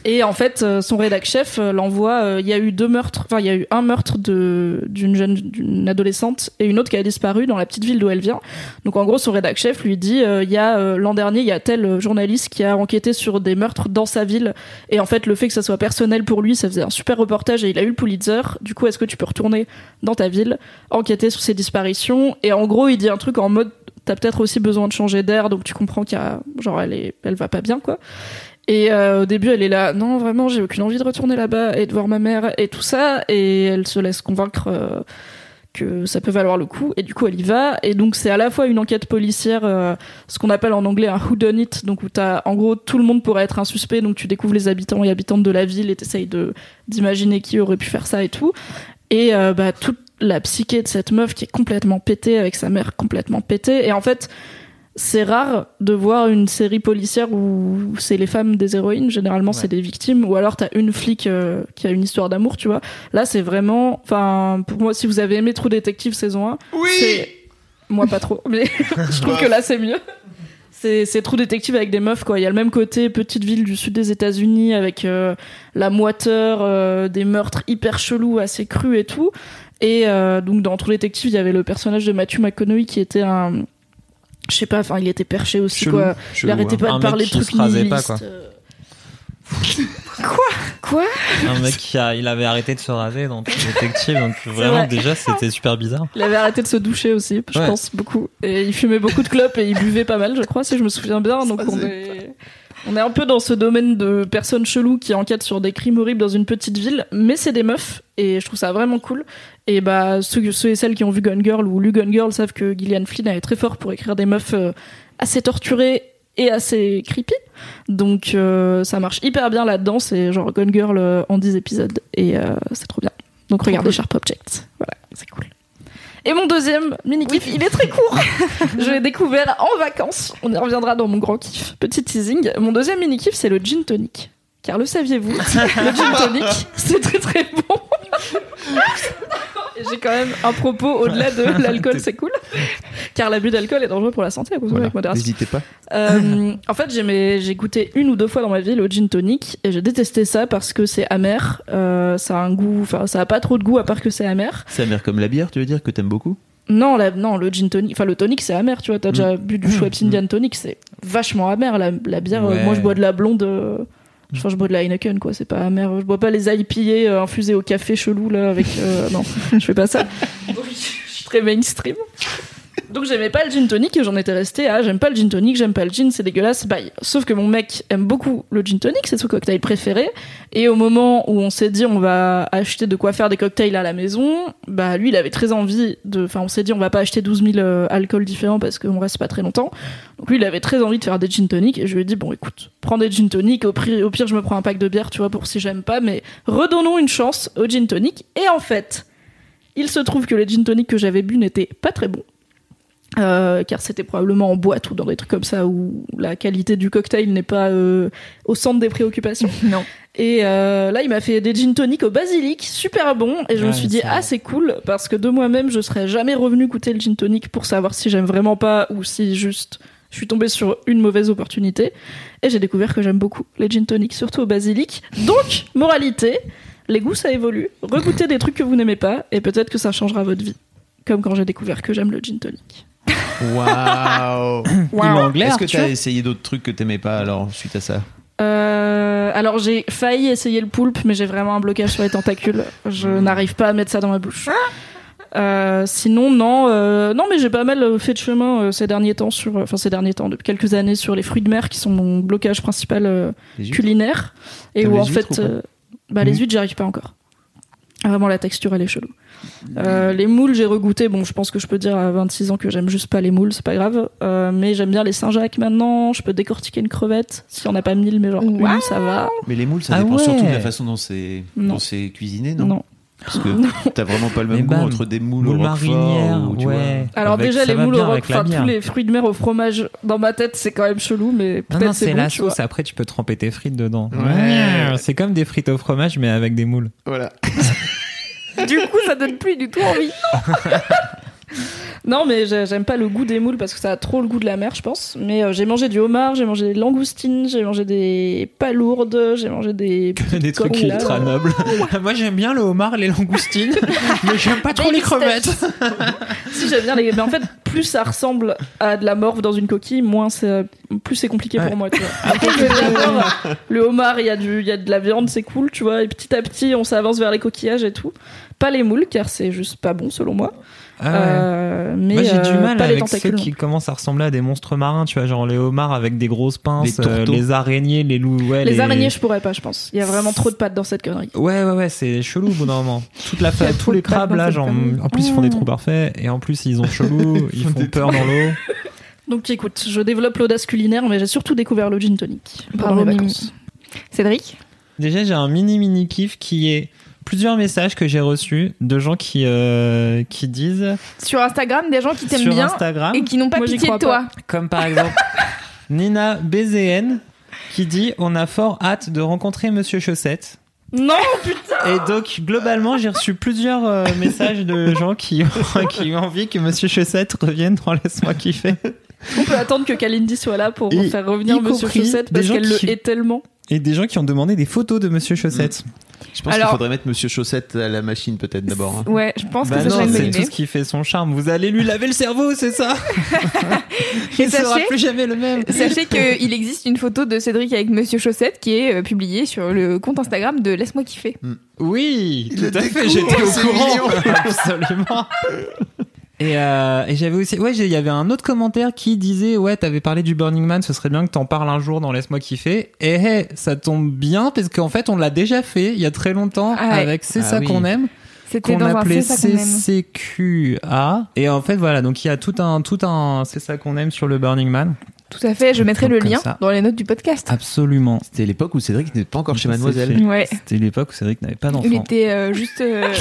Et en fait, euh, son rédac chef euh, l'envoie. euh, Il y a eu deux meurtres. Enfin, il y a eu un meurtre de d'une jeune, d'une adolescente et une autre qui a disparu dans la petite ville d'où elle vient. Donc en gros, son rédac chef lui dit euh, il y a euh, l'an dernier, il y a tel euh, journaliste qui a enquêté sur des meurtres dans sa ville. Et en fait, le fait que ça soit personnel pour lui, ça faisait un super reportage et il a eu le Pulitzer. Du coup, est-ce que tu peux retourner dans ta ville, enquêter sur ces disparitions? Et en gros, il dit un truc en mode t'as peut-être aussi besoin de changer d'air, donc tu comprends qu'il y a genre elle elle va pas bien quoi. Et au début, elle est là, non, vraiment, j'ai aucune envie de retourner là-bas et de voir ma mère et tout ça. Et elle se laisse convaincre que ça peut valoir le coup. Et du coup, elle y va. Et donc, c'est à la fois une enquête policière, euh, ce qu'on appelle en anglais un whodunit, donc où t'as, en gros, tout le monde pourrait être un suspect. Donc, tu découvres les habitants et habitantes de la ville et t'essayes de, d'imaginer qui aurait pu faire ça et tout. Et euh, bah, toute la psyché de cette meuf qui est complètement pétée, avec sa mère complètement pétée. Et en fait, c'est rare de voir une série policière où c'est les femmes des héroïnes. Généralement, c'est des victimes. Ou alors, t'as une flic euh, qui a une histoire d'amour, tu vois. Là, c'est vraiment. Enfin, pour moi, si vous avez aimé True Detective saison 1, oui Moi, pas trop. Mais je trouve que là, c'est mieux. C'est, c'est True Detective avec des meufs, quoi. Il y a le même côté petite ville du sud des États-Unis avec euh, la moiteur, euh, des meurtres hyper chelous, assez crus et tout. Et euh, donc, dans True Detective, il y avait le personnage de Matthew McConaughey qui était un. Je sais pas, enfin, il était perché aussi, Chelou, quoi. chelou, il arrêtait hein. pas de parler de trucs se rasait pas, nihilistes, quoi. euh. Quoi? Un mec qui a, il avait arrêté de se raser dans True Detective, donc vraiment vrai. déjà c'était super bizarre. Il avait arrêté de se doucher aussi, je Ouais. pense beaucoup. Et il fumait beaucoup de clopes et il buvait pas mal, je crois, si je me souviens bien. Donc on est, on est un peu dans ce domaine de personnes cheloues qui enquêtent sur des crimes horribles dans une petite ville, mais c'est des meufs et je trouve ça vraiment cool. Et bah ceux, ceux et celles qui ont vu Gone Girl ou lu Gone Girl savent que Gillian Flynn est très fort pour écrire des meufs euh, assez torturées et assez creepy. Donc euh, ça marche hyper bien là-dedans, c'est genre Gone Girl euh, en 10 épisodes et euh, c'est trop bien. Donc regardez Sharp Objects. Voilà, c'est cool. Et mon deuxième mini kiff, il est très court. je l'ai découvert en vacances. On y reviendra dans mon grand kiff. Petit teasing. Mon deuxième mini kiff, c'est le gin tonic. car le saviez-vous, le gin tonic, c'est très très bon. J'ai quand même un propos au-delà de l'alcool, c'est cool. Car l'abus d'alcool est dangereux pour la santé à consommer Voilà. avec modération. N'hésitez pas. Euh, en fait, j'ai goûté une ou deux fois dans ma vie le gin tonic et j'ai détesté ça parce que c'est amer. Euh, ça a un goût, enfin, ça a pas trop de goût à part que c'est amer. C'est amer comme la bière, tu veux dire que t'aimes beaucoup? Non, la- non, le gin tonic, enfin le tonic c'est amer, tu vois. T'as déjà bu du Schweppes Indian tonic, c'est vachement amer. La, la bière, euh, Ouais. moi je bois de la blonde. euh, Enfin, je bois de la Heineken, quoi. C'est pas amer. Je bois pas les IPA euh, infusés au café chelou, là, avec. euh, non, je fais pas ça. Je suis très mainstream. Donc, j'aimais pas le gin tonic et j'en étais restée à j'aime pas le gin tonic, j'aime pas le gin, c'est dégueulasse, bye. Sauf que mon mec aime beaucoup le gin tonic, c'est son cocktail préféré. Et au moment où on s'est dit on va acheter de quoi faire des cocktails à la maison, bah lui il avait très envie de. Enfin, on s'est dit on va pas acheter 12 000 euh, alcools différents parce qu'on reste pas très longtemps. Donc lui il avait très envie de faire des gin tonic et je lui ai dit bon écoute, prends des gin tonic, au, pire- au pire je me prends un pack de bière, tu vois, pour si j'aime pas, mais redonnons une chance au gin tonic. Et en fait, il se trouve que les gin tonic que j'avais bu n'étaient pas très bons. Euh, car c'était probablement en boîte ou dans des trucs comme ça où la qualité du cocktail n'est pas euh, au centre des préoccupations. Non. Et euh, là, il m'a fait des gin tonic au basilic, super bon. Et je me suis dit, ah, c'est cool, parce que de moi-même, je serais jamais revenu goûter le gin tonic pour savoir si j'aime vraiment pas ou si juste je suis tombée sur une mauvaise opportunité. Et j'ai découvert que j'aime beaucoup les gin tonic, surtout au basilic. Donc, moralité, les goûts, ça évolue. Regoutez des trucs que vous n'aimez pas, et peut-être que ça changera votre vie. Comme quand j'ai découvert que j'aime le gin tonic. Waouh Est-ce que Arthur t'as essayé d'autres trucs que t'aimais pas alors suite à ça? Euh, alors j'ai failli essayer le poulpe, mais j'ai vraiment un blocage sur les tentacules. Je n'arrive pas à mettre ça dans ma bouche. Euh, sinon non, euh, non mais j'ai pas mal fait de chemin euh, ces derniers temps sur, enfin ces derniers temps depuis quelques années sur les fruits de mer qui sont mon blocage principal euh, culinaire et où en fait, euh, bah les Mhm. huîtres j'y arrive pas encore. Vraiment la texture elle est chelou. Euh, les moules j'ai regoûté, bon je pense que je peux dire à 26 ans que j'aime juste pas les moules, c'est pas grave. Euh, mais j'aime bien les Saint-Jacques maintenant. Je peux décortiquer une crevette si on a pas mille, mais genre Wow. une ça va. Mais les moules, ça Ah dépend ouais. surtout de la façon dont c'est cuisiné, non, non. Parce que t'as vraiment pas le même goût entre des moules, Moule au roquefort marinière, ou, tu vois. ouais. Alors Avec- déjà les moules au bière. tous les fruits de mer au fromage dans ma tête c'est quand même chelou mais peut-être c'est bon, la tu vois. sauce. Après, tu peux tremper tes frites dedans. Ouais. C'est comme des frites au fromage, mais avec des moules. Voilà. Du coup, ça donne plus du tout envie. Non mais j'ai- j'aime pas le goût des moules parce que ça a trop le goût de la mer je pense. Mais euh, j'ai mangé du homard, j'ai mangé des langoustines, j'ai mangé des palourdes, j'ai mangé des Que des trucs nobles. Moi, j'aime bien le homard, les langoustines, mais j'aime pas trop les crevettes. si j'aime bien les mais en fait plus ça ressemble à de la morve dans une coquille moins c'est plus c'est compliqué Ouais. pour moi tu vois Donc, je vais d'abord, le homard il y a du il y a de la viande c'est cool tu vois et petit à petit on s'avance vers les coquillages et tout pas les moules car c'est juste pas bon selon moi Ah ouais. Euh, mais Moi, j'ai du euh, mal pas avec ceux qui commencent à ressembler à des monstres marins, tu vois, genre les homards avec des grosses pinces, Les euh, les araignées, les loups. Ouais, les araignées je pourrais pas je pense il y a vraiment trop de pattes dans cette connerie Ouais, ouais, ouais, c'est chelou au bout d'un moment. Toute la Il y a fa- trop tous les crabes là, genre, en plus ils font des trous parfaits et en plus ils ont chelou, ils font peur dans l'eau. donc écoute je développe l'audace culinaire mais j'ai surtout découvert le gin tonic pendant Bravo, Mimi. Cédric? Déjà, j'ai un mini mini kiff qui est plusieurs messages que j'ai reçus de gens qui euh, qui disent Sur Instagram, des gens qui t'aiment sur bien Instagram, et qui n'ont pas Moi, pitié de toi. comme par exemple Nina BZN qui dit on a fort hâte de rencontrer Monsieur Chaussette. non putain Et donc, globalement, j'ai reçu plusieurs euh, messages de gens qui ont, qui ont envie que Monsieur Chaussette revienne dans Laisse-moi kiffer. on peut attendre que Kalindi soit là pour faire revenir Monsieur Chaussette parce qu'elle qui- le hait tellement Et des gens qui ont demandé des photos de Monsieur Chaussette. Je pense qu'il faudrait mettre Monsieur Chaussette à la machine peut-être d'abord. hein. Ouais, je pense Bah que c'est tout ce qui fait son charme. Vous allez lui laver le cerveau, c'est ça? Et Il sera sachez- plus jamais le même. Sachez qu'il existe une photo de Cédric avec Monsieur Chaussette qui est euh, publiée sur le compte Instagram de Laisse-moi kiffer. Oui, Il le tout à fait, j'étais au courant. Absolument. Et, euh, et j'avais aussi, ouais, il y avait un autre commentaire qui disait, ouais, t'avais parlé du Burning Man, ce serait bien que t'en parles un jour dans Laisse-moi kiffer. Et hey, ça tombe bien parce qu'en fait, on l'a déjà fait il y a très longtemps Ah ouais. avec C'est Ah ça oui. qu'on aime, C'était qu'on dans un appelait. CCQA. Et en fait, voilà, donc il y a tout un, tout un C'est ça qu'on aime sur le Burning Man. Tout à fait, je mettrai le lien ça. dans les notes du podcast. Absolument. C'était l'époque où Cédric n'était pas encore chez Mademoiselle. Ouais. C'était l'époque où Cédric n'avait pas d'enfant. Il était euh, juste. euh,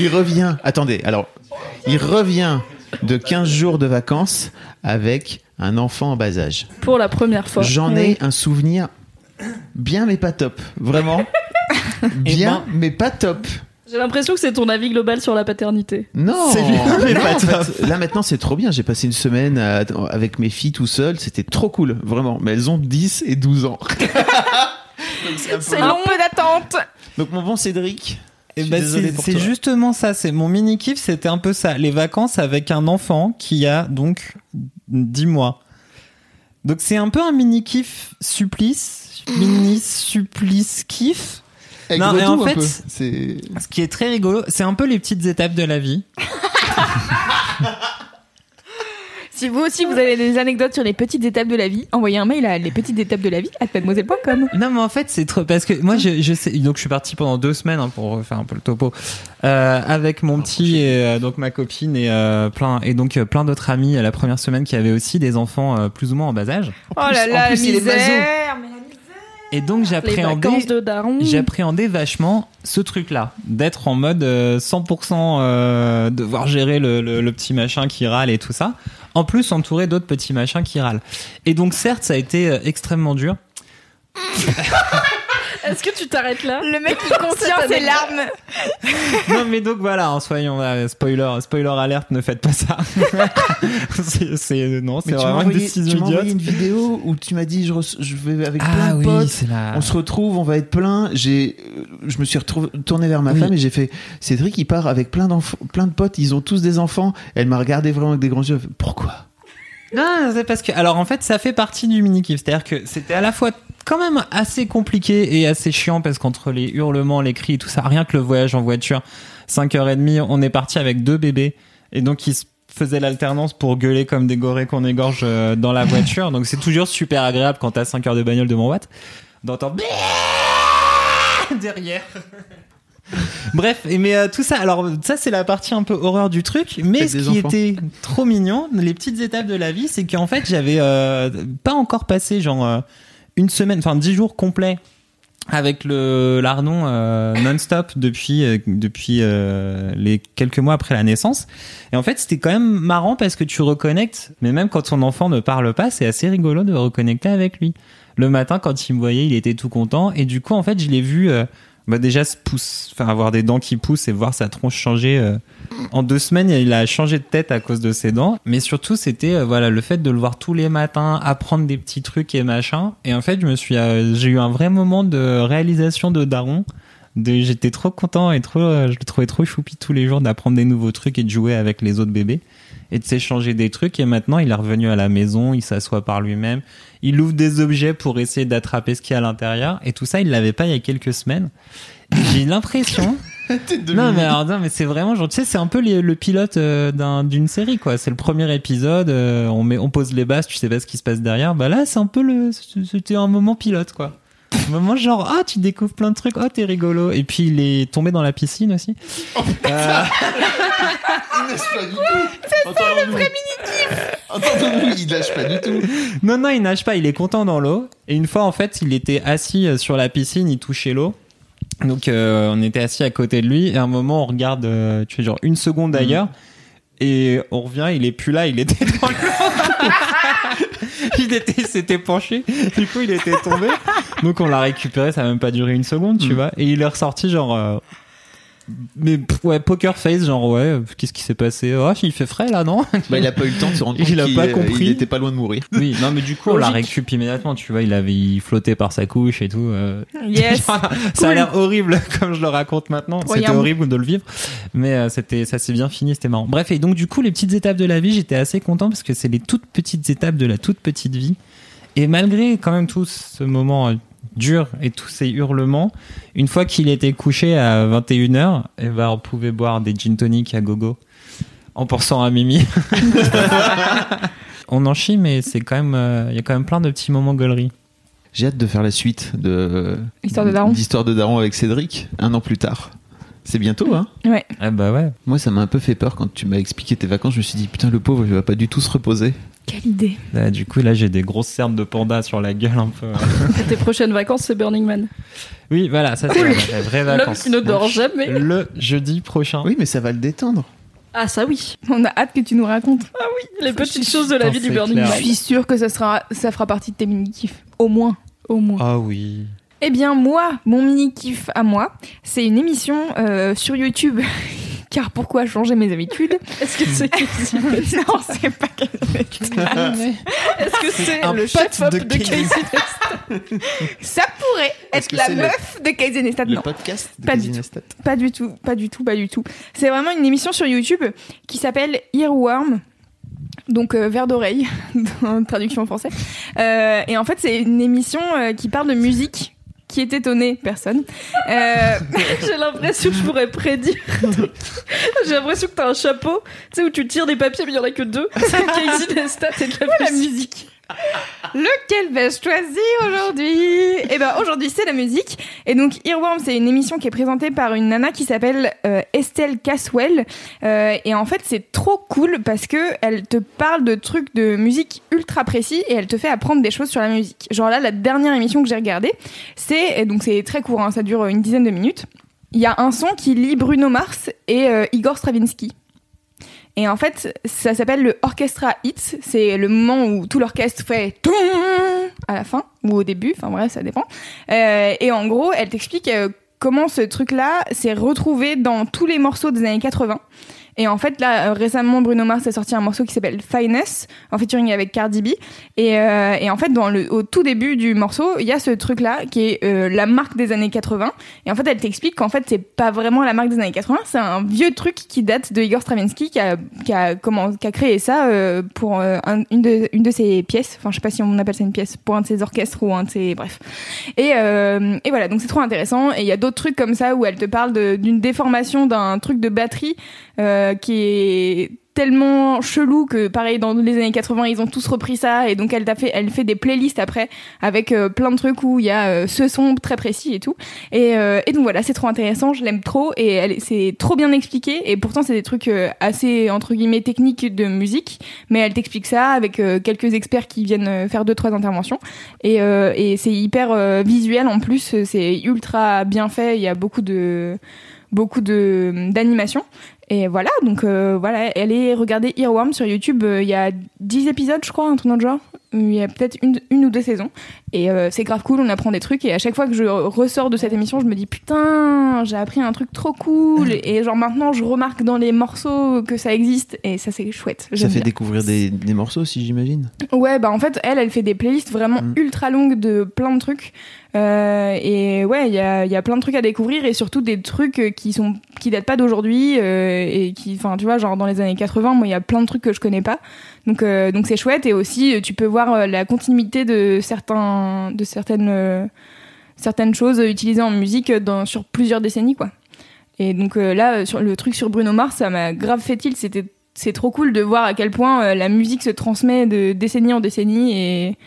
Il revient. Attendez, alors, il revient de 15 jours de vacances avec un enfant en bas âge. Pour la première fois. J'en ai un souvenir bien mais pas top. Vraiment. Bien mais pas top. J'ai l'impression que c'est ton avis global sur la paternité. Non, C'est bien, mais Non, pas en fait, là maintenant c'est trop bien. J'ai passé une semaine à- avec mes filles tout seul. C'était trop cool, vraiment. Mais elles ont 10 et 12 ans. Donc, c'est un peu- C'est long peu d'attente. Donc mon bon Cédric. Et bah, c'est justement ça. C'est mon mini kiff, c'était un peu ça. Les vacances avec un enfant qui a donc 10 mois. Donc c'est un peu un mini kiff supplice, mini supplice kiff. Avec Non, mais en fait- Ce qui est très rigolo, c'est un peu les petites étapes de la vie. Si vous aussi vous avez des anecdotes sur les petites étapes de la vie, envoyez un mail à les petites étapes de la vie à mademoiselle.com. Non, mais en fait, c'est trop. Parce que moi, je, je sais. Donc, je suis parti pendant deux semaines hein, pour faire un peu le topo. Euh, avec mon petit et euh, donc ma copine et euh, plein. Et donc, euh, plein d'autres amis euh, la première semaine qui avaient aussi des enfants euh, plus ou moins en bas âge. Oh là plus- là, en plus, la misère. Et donc, j'appréhendais. vacances de daron. J'appréhendais vachement ce truc-là, d'être en mode euh, 100% euh, devoir gérer le, le- le petit machin qui râle et tout ça. En plus, entouré d'autres petits machins qui râlent. Et donc, certes, ça a été euh, extrêmement dur. Est-ce que tu t'arrêtes là Le mec qui contient ses larmes. non mais donc voilà, en soyons là, spoiler, spoiler alerte, ne faites pas ça. c'est, c'est- non, c'est tu vraiment une tu décision m'as envoyé idiote. une vidéo où tu m'as dit je, je vais avec plein Ah de oui, potes. c'est la. On se retrouve, on va être plein. J'ai, euh, je me suis retrouvé, tourné vers ma Oui. femme et j'ai fait Cédric, il part avec plein d'enfants, plein de potes. Ils ont tous des enfants. Elle m'a regardé vraiment avec des grands yeux. fait, Pourquoi? Non, c'est parce que alors en fait, ça fait partie du mini kiff, c'est-à-dire que c'était à la fois quand même assez compliqué et assez chiant parce qu'entre les hurlements, les cris, tout ça, rien que le voyage en voiture, 5h30, on est parti avec deux bébés et donc ils se faisaient l'alternance pour gueuler comme des gorées qu'on égorge euh, dans la voiture. Donc c'est toujours super agréable quand t'as 5 heures de bagnole devant Watt d'entendre derrière. Bref, et mais euh, tout ça, alors ça c'est la partie un peu horreur du truc, mais ce qui enfants. était trop mignon, les petites étapes de la vie, c'est qu'en fait j'avais euh, pas encore passé genre euh, une semaine, enfin dix jours complets avec le lardon euh, non-stop depuis euh, depuis euh, les quelques mois après la naissance. Et en fait, c'était quand même marrant parce que tu reconnectes, mais même quand ton enfant ne parle pas, c'est assez rigolo de reconnecter avec lui. Le matin, quand il me voyait, il était tout content. Et du coup, en fait, je l'ai vu bah déjà se pousse, enfin avoir des dents qui poussent et voir sa tronche changer. euh, en deux semaines, il a changé de tête à cause de ses dents. Mais surtout, c'était euh, voilà le fait de le voir tous les matins, apprendre des petits trucs et machin. Et en fait, je me suis, euh, j'ai eu un vrai moment de réalisation de daron. De, j'étais trop content et trop, je le trouvais trop choupi tous les jours d'apprendre des nouveaux trucs et de jouer avec les autres bébés et de s'échanger des trucs. Et maintenant, il est revenu à la maison, il s'assoit par lui-même, il ouvre des objets pour essayer d'attraper ce qu'il y a à l'intérieur. Et tout ça, il l'avait pas il y a quelques semaines. J'ai l'impression. non mais alors non mais c'est vraiment genre tu sais c'est un peu les- le pilote euh, d'un- d'une série quoi c'est le premier épisode euh, on met on pose les bases tu sais pas ce qui se passe derrière bah là c'est un peu le c'était un moment pilote quoi moment genre ah tu découvres plein de trucs oh t'es rigolo. Et puis il est tombé dans la piscine aussi. Euh, Il lâche pas du tout. C'est ça le vrai Entendons-nous, il lâche pas du tout. non non il nage pas il est content dans l'eau. Et une fois en fait il était assis euh, sur la piscine il touchait l'eau. Donc euh, on était assis à côté de lui. Et à un moment on regarde euh, tu fais genre une seconde ailleurs. Et on revient il est plus là il était dans l'eau il était il s'était penché. Du coup il était tombé. Donc on l'a récupéré. Ça a même pas duré une seconde tu Mm. vois. Et il est ressorti genre euh, mais ouais poker face genre ouais qu'est-ce qui s'est passé? Oh il fait frais là non? Bah, il a pas eu le temps de se rendre compte Il a qu'il pas compris. il était pas loin de mourir. oui non mais du coup on l'a récup immédiatement tu vois il avait il flottait par sa couche et tout euh, Yes. ça a l'air horrible comme je le raconte maintenant. C'était horrible de le vivre, mais euh, c'était ça s'est bien fini, c'était marrant. Bref, et donc du coup les petites étapes de la vie, j'étais assez content parce que c'est les toutes petites étapes de la toute petite vie. Et malgré quand même tout ce moment euh, dur et tous ces hurlements, une fois qu'il était couché à 21h, et ben on pouvait boire des gin tonic à gogo en pensant à Mimi. on en chie, mais c'est quand même, euh, il y a quand même plein de petits moments gaulerie. J'ai hâte de faire la suite de Histoire de daron. d'Histoire de Daron avec Cédric un an plus tard. C'est bientôt, hein Ouais. Ah bah ouais. Moi, ça m'a un peu fait peur quand tu m'as expliqué tes vacances. Je me suis dit, putain, le pauvre, il va pas du tout se reposer. Quelle idée. Là, du coup, là, j'ai des grosses cernes de panda sur la gueule un peu. Tes prochaines vacances, c'est Burning Man. Oui, voilà, ça c'est la vraie L'homme vacances. qui ne dort jamais. Le jeudi prochain. Oui, mais ça va le détendre. Ah ça oui. On a hâte que tu nous racontes. Les petites choses de la vie du Burning clair. Je Man. suis sûre que ça, sera, ça fera partie de tes mini-kifs. Au moins. Au moins. Ah oui. Eh bien, moi, mon mini-kiff à moi, c'est une émission euh, sur YouTube. Car pourquoi changer mes habitudes? Est-ce que c'est Non, c'est pas Est-ce que c'est un le chef-op de de, Casey Casey Ça pourrait être que la le- meuf de Kaizen Estat. Le Non, podcast de Pas du Casey tout. Neistat? pas du tout, pas du tout, pas du tout. C'est vraiment une émission sur YouTube qui s'appelle Earworm. Donc euh, verre d'oreille, en traduction en français. Euh, et en fait, c'est une émission euh, qui parle de musique. Qui est étonnée Personne. Euh, J'ai l'impression que je pourrais prédire. J'ai l'impression que t'as un chapeau, tu sais, où tu tires des papiers, mais il y en a que deux. C'est et de la, la musique. Lequel vais-je choisir aujourd'hui? Eh ben aujourd'hui c'est la musique. Et donc Earworm c'est une émission qui est présentée par une nana qui s'appelle euh, Estelle Caswell. Euh, et en fait c'est trop cool parce que elle te parle de trucs de musique ultra précis et elle te fait apprendre des choses sur la musique. Genre là la dernière émission que j'ai regardée, c'est donc c'est très court, hein, ça dure une dizaine de minutes. Il y a un son qui lie Bruno Mars et euh, Igor Stravinsky. Et en fait, ça s'appelle le Orchestra Hits. C'est le moment où tout l'orchestre fait toum à la fin ou au début. Enfin bref, ça dépend. Euh, et en gros, elle t'explique euh, comment ce truc-là s'est retrouvé dans tous les morceaux des années 80. Et en fait, là, euh, récemment, Bruno Mars a sorti un morceau qui s'appelle Finesse, en featuring avec Cardi B. Et, euh, et en fait, dans le, au tout début du morceau, il y a ce truc-là qui est euh, la marque des années 80. Et en fait, elle t'explique qu'en fait, c'est pas vraiment la marque des années 80, c'est un vieux truc qui date de Igor Stravinsky qui a, qui a, comment, qui a créé ça pour un- une, de, une de ses pièces. Enfin, je sais pas si on appelle ça une pièce, pour un de ses orchestres ou un de ses. Bref. Et, et voilà, donc c'est trop intéressant. Et il y a d'autres trucs comme ça où elle te parle d'une déformation d'un truc de batterie qui est tellement chelou que pareil dans les années 80 ils ont tous repris ça. Et donc elle t'a fait elle fait des playlists après avec euh, plein de trucs où il y a euh, ce son très précis et tout. Et, euh, donc voilà c'est trop intéressant. Je l'aime trop et elle c'est trop bien expliqué. Et pourtant c'est des trucs euh, assez entre guillemets techniques de musique. Mais elle t'explique ça avec euh, quelques experts qui viennent euh, faire deux trois interventions. Et, euh, et c'est hyper euh, visuel en plus. C'est ultra bien fait. Il y a beaucoup de beaucoup de d'animation et voilà, donc euh, voilà, allez regarder Earworm sur YouTube. euh, Il y a 10 épisodes, je crois, un truc dans le genre. Il y a peut-être une, une ou deux saisons. Et euh, c'est grave cool, on apprend des trucs. Et à chaque fois que je ressors de cette émission, je me dis putain, j'ai appris un truc trop cool. Et genre maintenant, je remarque dans les morceaux que ça existe. Et ça, c'est chouette. Ça fait bien. découvrir des, des morceaux aussi, j'imagine. Ouais, bah en fait, elle, elle fait des playlists vraiment Mm. ultra longues de plein de trucs. Euh, et ouais, il y a, y a plein de trucs à découvrir et surtout des trucs qui sont qui datent pas d'aujourd'hui euh, et qui, enfin, tu vois, genre dans les années 80, moi, il y a plein de trucs que je connais pas. Donc, euh, donc c'est chouette et aussi euh, tu peux voir euh, la continuité de certains, de certaines, euh, certaines choses utilisées en musique dans, sur plusieurs décennies, quoi. Et donc euh, là, sur le truc sur Bruno Mars, ça m'a grave fait tilt. C'était c'est trop cool de voir à quel point euh, la musique se transmet de décennie en décennie et,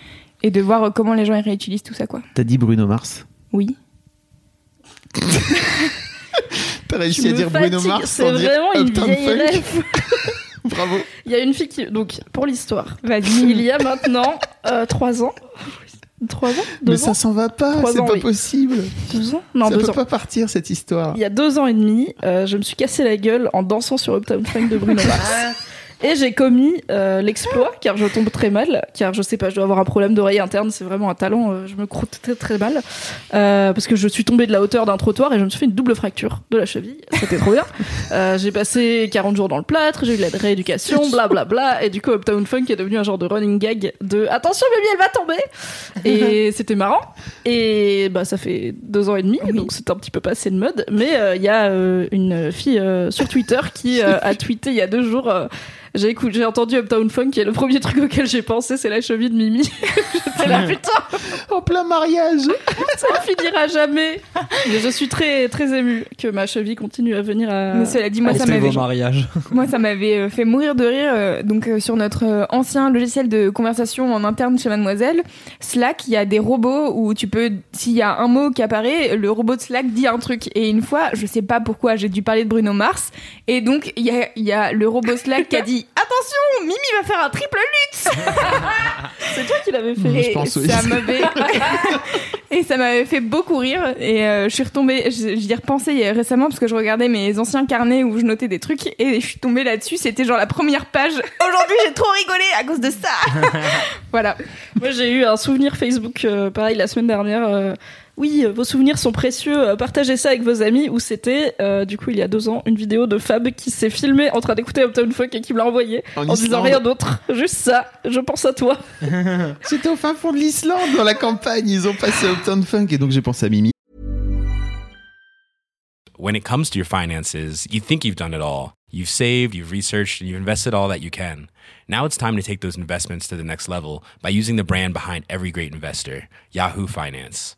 et de voir euh, comment les gens y réutilisent tout ça, quoi. T'as dit Bruno Mars. Oui. T'as réussi à dire Bruno Mars C'est sans dire vraiment une vieille. Bravo. Il y a une fille qui. Donc, pour l'histoire, il y a maintenant 3 ans. 3 ans? Mais 2 ça ans? s'en va pas, c'est pas oui. possible. 2 ans? Non, ça 2 peut ans. pas partir cette histoire. Il y a 2 ans et demi, euh, je me suis cassé la gueule en dansant sur Uptown Funk de Bruno Mars. Et j'ai commis euh, l'exploit, car je tombe très mal, car je sais pas, je dois avoir un problème d'oreille interne, c'est vraiment un talent, euh, je me croûte très très mal, euh, parce que je suis tombée de la hauteur d'un trottoir et je me suis fait une double fracture de la cheville, c'était trop bien. Euh, j'ai passé 40 jours dans le plâtre, j'ai eu de la rééducation, blablabla, et du coup Uptown Funk est devenu un genre de running gag de attention baby elle va tomber! Et c'était marrant, et bah ça fait deux ans et demi, donc c'est un petit peu passé de mode, mais euh, il y a euh, une fille euh, sur Twitter qui euh, a tweeté il y a deux jours... j'ai écouté, j'ai entendu Uptown Funk et le premier truc auquel j'ai pensé c'est la cheville de Mimi. J'étais là putain, En plein mariage. ça ne finira jamais. Mais je suis très très émue que ma cheville continue à venir à. Mais cela dit, moi, ça m'avait vos mariages. Moi, ça m'avait euh, fait mourir de rire. euh, Donc, euh, sur notre ancien logiciel de conversation en interne chez Mademoiselle, Slack, il y a des robots où tu peux, s'il y a un mot qui apparaît, le robot de Slack dit un truc. Et une fois, je sais pas pourquoi, j'ai dû parler de Bruno Mars. Et donc, il y a, il y a le robot Slack qui a dit Attention, Mimi va faire un triple lutte C'est toi qui l'avais fait. Je Et pense, oui. ça m'avait. Et ça m'avait fait beaucoup rire. Et euh, je suis retombée, j'y ai repensé récemment parce que je regardais mes anciens carnets où je notais des trucs et je suis tombée là-dessus. C'était genre la première page. Aujourd'hui, j'ai trop rigolé à cause de ça. voilà. Moi, j'ai eu un souvenir Facebook, euh, pareil, la semaine dernière. euh, oui, euh, vos souvenirs sont précieux. euh, partagez ça avec vos amis. Où c'était, euh, du coup, il y a deux ans, une vidéo de Fab qui s'est filmée en train d'écouter Uptown Funk et qui me l'a envoyé En en, disant rien d'autre. Juste ça. Je pense à toi. C'était au fin fond de l'Islande, dans la campagne. Ils ont passé Uptown Funk et donc j'ai pensé à Mimi. when it comes to your finances, you think you've done it all. You've saved, you've researched, and you've invested all that you can. Now it's time to take those investments to the next level by using the brand behind every great investor, Yahoo Finance.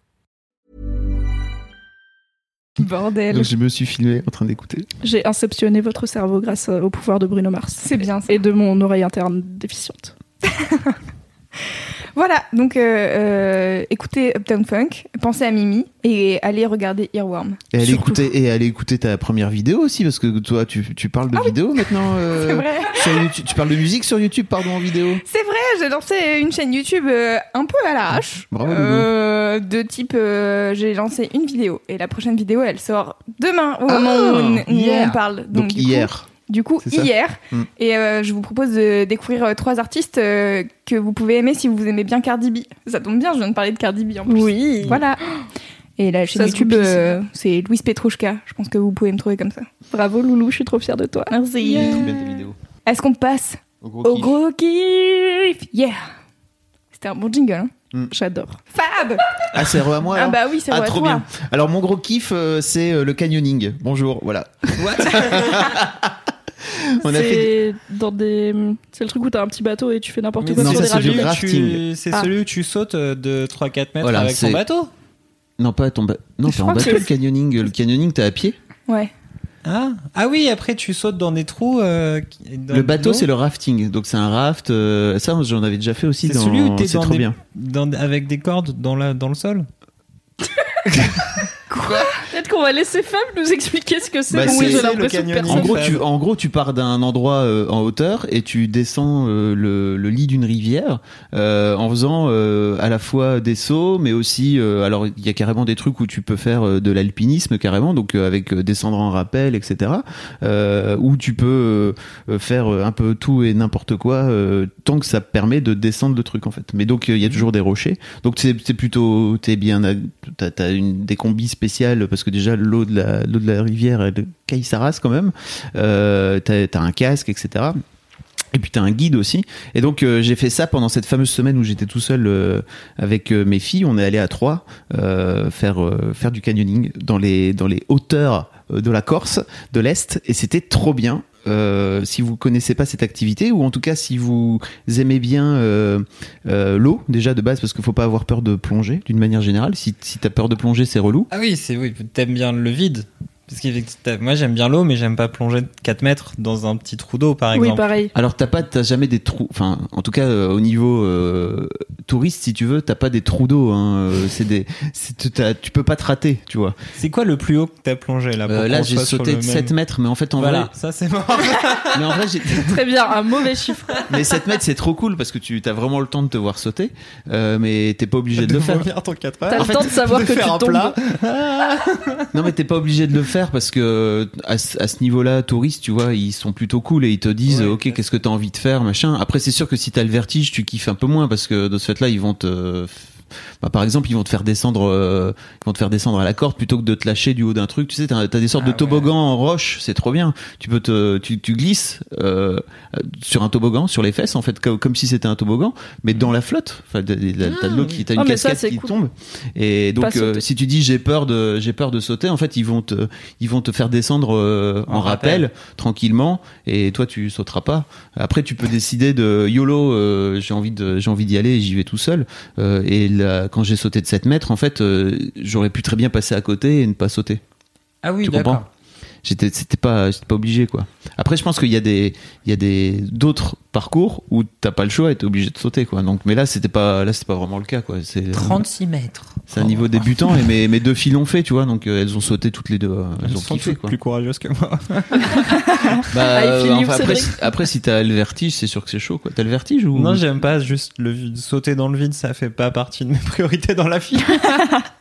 Bordel. Donc je me suis filmé en train d'écouter. J'ai inceptionné votre cerveau grâce euh, au pouvoir de Bruno Mars. C'est bien ça. Et de mon oreille interne déficiente. Voilà, donc euh, euh, écoutez Uptown Funk, pensez à Mimi et allez regarder Earworm. Et allez Surtout. écouter, et allez écouter ta première vidéo aussi, parce que toi, tu, tu parles de vidéo maintenant. euh, C'est vrai. sur YouTube, tu parles de musique sur YouTube, pardon, en vidéo. C'est vrai, j'ai lancé une chaîne YouTube un peu à l'arrache. Bravo, Euh, de type, j'ai lancé une vidéo et la prochaine vidéo, elle sort demain au moment où, on- où hier. on parle. Donc, coup- hier. Du coup, hier. Mm. Et euh, je vous propose de découvrir euh, trois artistes euh, que vous pouvez aimer si vous aimez bien Cardi B. Ça tombe bien, je viens de parler de Cardi B en plus. Oui. Voilà. Et la chaîne YouTube, euh, c'est Louise Petrouchka. Je pense que vous pouvez me trouver comme ça. Bravo Loulou, je suis trop fière de toi. Merci. Trop bien tes vidéos. Est-ce qu'on passe Au gros au kiff. gros kiff Yeah C'était un bon jingle, hein J'adore. Fab Ah, c'est re à moi Ah alors bah oui, c'est Ah, vrai, trop toi. bien. Alors, mon gros kiff, euh, c'est euh, le canyoning. Bonjour, voilà. On a fait. C'est dans des. C'est le truc où t'as un petit bateau et tu fais n'importe quoi non, sur ça, des c'est du rapides. rafting. tu- C'est Ah. celui où tu sautes euh, de 3-4 mètres Voilà, avec ton bateau. Non, pas ton ba- Non, en bateau le canyoning. Le canyoning, t'es à pied. Ouais. Ah. ah oui, après tu sautes dans des trous. euh, dans Le bateau, l'eau. c'est le rafting. Donc, c'est un raft. euh, Ça, j'en avais déjà fait aussi. C'est dans... celui où t'es C'est dans trop des- bien. dans- avec des cordes dans, la, dans le sol. Peut-être qu'on va laisser Fab nous expliquer ce que c'est. Bah, Oui. En gros, tu, en gros, tu pars d'un endroit euh, en hauteur et tu descends euh, le, le lit d'une rivière euh, en faisant euh, à la fois des sauts, mais aussi, euh, alors il y a carrément des trucs où tu peux faire euh, de l'alpinisme carrément, donc euh, avec euh, descendre en rappel, etc. Euh, où tu peux euh, faire un peu tout et n'importe quoi euh, tant que ça permet de descendre le truc en fait. Mais donc euh, il y a toujours des rochers, donc c'est plutôt t'es bien, t'as t'as une des combis spéciales parce que déjà l'eau de la l'eau de la rivière elle caille sa quand même. Euh, t'as un casque, etc. Et puis t'as un guide aussi. Et donc euh, j'ai fait ça pendant cette fameuse semaine où j'étais tout seul euh, avec euh, mes filles. On est allé à Troyes faire faire du canyoning dans les dans les hauteurs de la Corse, de l'est, et c'était trop bien. Euh, si vous connaissez pas cette activité ou en tout cas si vous aimez bien euh, euh, l'eau déjà de base parce qu'il faut pas avoir peur de plonger d'une manière générale si, si t'as peur de plonger c'est relou Ah oui, c'est oui, t'aimes bien le vide. Parce que moi j'aime bien l'eau, mais j'aime pas plonger de 4 mètres dans un petit trou d'eau par Oui, exemple. pareil. Alors t'as pas, t'as jamais des trous. Enfin, en tout cas euh, au niveau euh, touriste, si tu veux, t'as pas des trous d'eau. Hein. Euh, C'est des, tu peux pas te rater, tu vois. C'est quoi le plus haut que t'as plongé là pour Euh, là, j'ai sauté de même- 7 mètres, mais en fait, en Voilà, vrai, ça c'est mort. mais en vrai, j'ai- Très bien, un mauvais chiffre. mais 7 mètres, c'est trop cool parce que tu as vraiment le temps de te voir sauter, euh, mais t'es pas obligé de le faire. revenir ton 4 T'as le temps de savoir de que tu tombes. plat. Non, mais t'es pas obligé de le faire parce que à, ce- à ce niveau-là, touristes, tu vois, ils sont plutôt cool et ils te disent, Ouais, ok, ouais. qu'est-ce que t'as envie de faire, machin. Après, c'est sûr que si t'as le vertige, tu kiffes un peu moins parce que de ce fait-là, ils vont te, bah, par exemple, ils vont te faire descendre, euh, ils vont te faire descendre à la corde plutôt que de te lâcher du haut d'un truc. Tu sais, t'as as des sortes Ah de toboggans en roche, c'est trop bien. Tu peux te, tu, tu glisses euh, sur un toboggan, sur les fesses, en fait, comme, comme si c'était un toboggan, mais dans la flotte. Enfin, t'as de l'eau qui, t'as une Ah, ça, cascade qui cool. tombe. Et donc, euh, si tu dis j'ai peur de, j'ai peur de sauter, en fait, ils vont te, ils vont te faire descendre euh, en, En rappel, rappel. tranquillement, et toi tu sauteras pas. Après, tu peux décider de YOLO, euh, j'ai envie de, j'ai envie d'y aller, et j'y vais tout seul. Et quand j'ai sauté de 7 mètres, en fait, euh, j'aurais pu très bien passer à côté et ne pas sauter. Ah oui, d'accord. J'étais c'était pas j'étais pas obligé quoi. Après je pense qu'il y a des il y a des d'autres parcours où t'as pas le choix et t'es obligé de sauter quoi. Donc mais là c'était pas là c'était pas vraiment le cas quoi. C'est 36 mètres. c'est un niveau débutant et mes, mes deux filles l'ont fait tu vois donc euh, elles ont sauté toutes les deux euh, elles, Elles ont sont kiffé quoi. plus courageuses que moi. Bah, euh, enfin, après, après si t'as le vertige c'est sûr que c'est chaud quoi. T'as le vertige ou? Non, j'aime pas juste le vide- sauter dans le vide, ça fait pas partie de mes priorités dans la vie.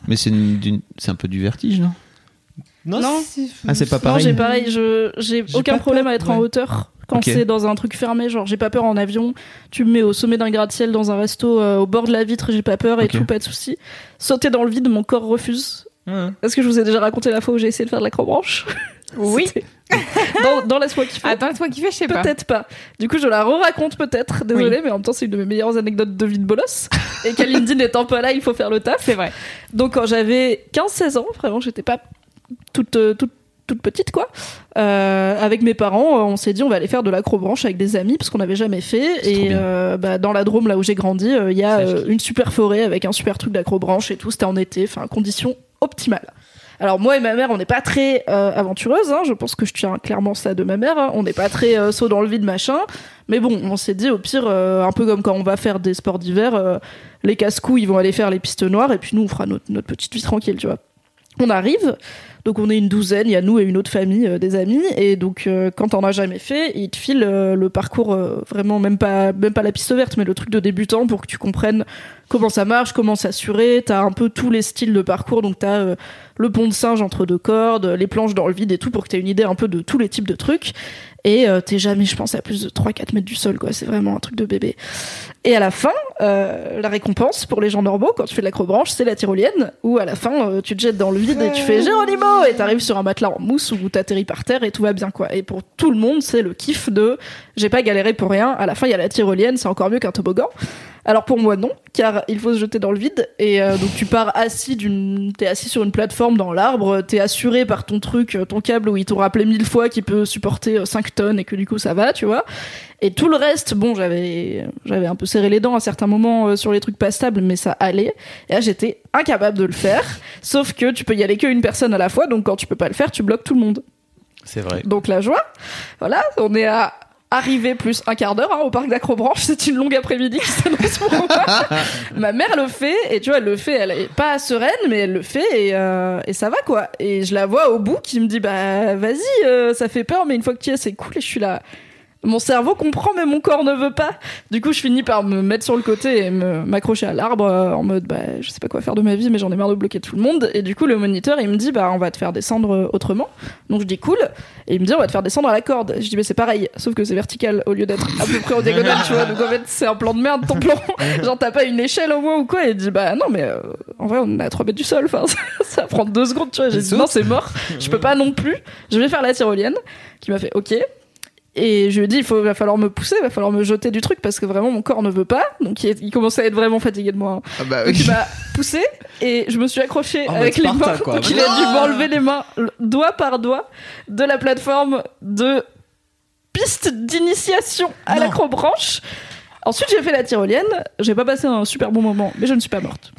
Mais c'est une- d'une- c'est un peu du vertige non? Non. Ah c'est pas Non, pareil. j'ai pareil, je j'ai aucun problème peur, à être en hauteur quand c'est dans un truc fermé, genre j'ai pas peur en avion, tu me mets au sommet d'un gratte-ciel dans un resto euh, au bord de la vitre, j'ai pas peur et Ok. tout, pas de souci. Sauter dans le vide, mon corps refuse. Ouais. Est-ce que je vous ai déjà raconté la fois où j'ai essayé de faire de l'acrobranche Oui. C'était- dans, dans Laisse-moi kiffer. Attends, laisse-moi kiffer, je sais pas. Peut-être pas. Du coup, je la re-raconte peut-être. Désolée, mais en même temps, c'est une de mes meilleures anecdotes de vie de bolos. Et Kalindi n'étant pas là, il faut faire le taf. C'est vrai. Donc, quand j'avais 15-16 ans, vraiment, j'étais pas toute, euh, toute, toute petite, quoi. Euh, avec mes parents, euh, on s'est dit, on va aller faire de l'acrobranche avec des amis, parce qu'on n'avait jamais fait. Et euh, bah, dans la Drôme, là où j'ai grandi, euh, il y a une super forêt avec un super truc d'acrobranche et tout. C'était en été, enfin, conditions optimales. Alors moi et ma mère, on n'est pas très aventureuses. Hein. Je pense que je tiens clairement ça de ma mère. hein. On n'est pas très saut dans le vide machin. Mais bon, on s'est dit au pire, un peu comme quand on va faire des sports d'hiver, les casse-coups ils vont aller faire les pistes noires et puis nous on fera notre, notre petite vie tranquille, tu vois. On arrive, donc on est une douzaine, il y a nous et une autre famille, euh, des amis, et donc euh, quand on n'a jamais fait, ils te filent euh, le parcours vraiment même pas même pas la piste verte, mais le truc de débutant pour que tu comprennes comment ça marche, comment s'assurer. T'as un peu tous les styles de parcours, donc t'as le pont de singe entre deux cordes, les planches dans le vide et tout pour que t'aies une idée un peu de tous les types de trucs. Et t'es jamais, je pense, à plus de 3-4 mètres du sol, quoi. C'est vraiment un truc de bébé. Et à la fin, euh, la récompense pour les gens normaux, quand tu fais de l'acrobranche, c'est la tyrolienne, où à la fin, euh, tu te jettes dans le vide et tu fais Géronimo et t'arrives sur un matelas en mousse où t'atterris par terre et tout va bien, quoi. Et pour tout le monde, c'est le kiff de j'ai pas galéré pour rien. À la fin, il y a la tyrolienne, c'est encore mieux qu'un toboggan. Alors pour moi non, car il faut se jeter dans le vide et euh, donc tu pars assis d'une, t'es assis sur une plateforme dans l'arbre, t'es assuré par ton truc, euh, ton câble où ils t'ont rappelé mille fois qu'il peut supporter euh, 5 tonnes et que du coup ça va, tu vois. Et tout le reste, bon, j'avais, j'avais un peu serré les dents à certains moments euh, sur les trucs pas stables, mais ça allait. Et là j'étais incapable de le faire, sauf que tu peux y aller qu'une personne à la fois, donc quand tu peux pas le faire, tu bloques tout le monde. C'est vrai. Donc la joie. Voilà, on est à arriver plus un quart d'heure hein, au parc d'Acrobranche. C'est une longue après-midi qui s'annonce pour moi. Ma mère le fait et tu vois, elle le fait. Elle est pas sereine, mais elle le fait et, euh, et ça va quoi. Et je la vois au bout qui me dit bah vas-y, euh, ça fait peur, mais une fois que tu y es, c'est cool. Et je suis là. Mon cerveau comprend, mais mon corps ne veut pas. Du coup, je finis par me mettre sur le côté et m'accrocher à l'arbre euh, en mode, bah, je sais pas quoi faire de ma vie, mais j'en ai marre de bloquer tout le monde. Et du coup, le moniteur, il me dit, bah, on va te faire descendre euh, autrement. Donc je dis cool. Et il me dit, on va te faire descendre à la corde. Je dis, mais c'est pareil, sauf que c'est vertical au lieu d'être à peu près en diagonale, tu vois. Donc en fait, c'est un plan de merde, ton plan. Genre, t'as pas une échelle au moins ou quoi. Et il dit, bah, non, mais euh, en vrai, on est à 3 mètres du sol. Enfin, ça, prendre deux secondes, tu vois. J'ai dit, non, c'est mort. Je peux pas non plus. Je vais faire la tyrolienne. Qui m'a fait, ok. Et je lui ai dit, il faut, va falloir me pousser, il va falloir me jeter du truc parce que vraiment mon corps ne veut pas. Donc il, est- il commençait à être vraiment fatigué de moi. hein. Ah bah Donc il m'a poussé et je me suis accrochée En avec les Sparta, mains. quoi. Donc il a dû m'enlever les mains doigt par doigt de la plateforme de piste d'initiation à l'acrobranche. Ensuite j'ai fait la tyrolienne. J'ai pas passé un super bon moment, mais je ne suis pas morte.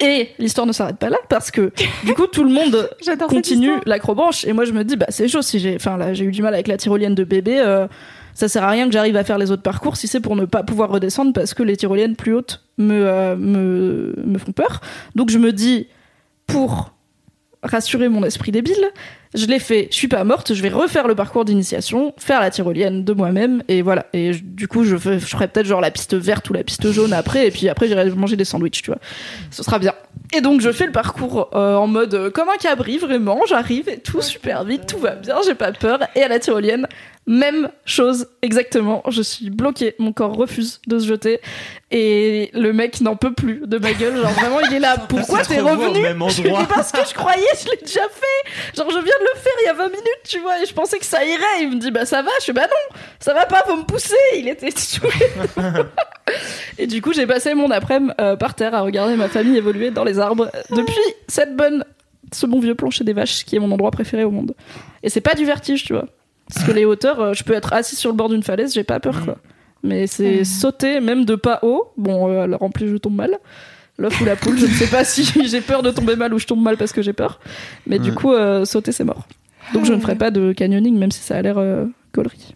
Et l'histoire ne s'arrête pas là parce que du coup tout le monde continue l'acrobranche et moi je me dis bah c'est chaud si j'ai enfin là j'ai eu du mal avec la tyrolienne de bébé euh, ça sert à rien que j'arrive à faire les autres parcours si c'est pour ne pas pouvoir redescendre parce que les tyroliennes plus hautes me euh, me me font peur. Donc je me dis pour rassurer mon esprit débile je l'ai fait je suis pas morte je vais refaire le parcours d'initiation faire la tyrolienne de moi-même et voilà. Et du coup je, je ferai peut-être genre la piste verte ou la piste jaune après et puis après j'irai manger des sandwichs tu vois. Ce sera bien et donc je fais le parcours euh, en mode euh, comme un cabri vraiment, j'arrive et tout super vite, tout va bien, j'ai pas peur. Et à la tyrolienne, même chose exactement, je suis bloquée, mon corps refuse de se jeter. Et le mec n'en peut plus de ma gueule, genre vraiment il est là, pourquoi t'es revenu Je lui dis parce que je croyais, je l'ai déjà fait, genre je viens de le faire il y a 20 minutes tu vois. Et je pensais que ça irait, il me dit bah ça va, je suis bah non, ça va pas, faut me pousser, il était saoulé. Et du coup, j'ai passé mon après-midi euh, par terre à regarder ma famille évoluer dans les arbres depuis cette bonne, ce bon vieux plancher des vaches qui est mon endroit préféré au monde. Et c'est pas du vertige, tu vois. Parce que les hauteurs, euh, je peux être assis sur le bord d'une falaise, j'ai pas peur, quoi. Mais c'est sauter, même de pas haut. Bon, euh, alors en plus, je tombe mal. L'œuf ou la poule, je ne sais pas si j'ai peur de tomber mal ou je tombe mal parce que j'ai peur. Mais du Ouais. coup, euh, sauter, c'est mort. Donc je ne ferai pas de canyoning, même si ça a l'air euh, gaulerie.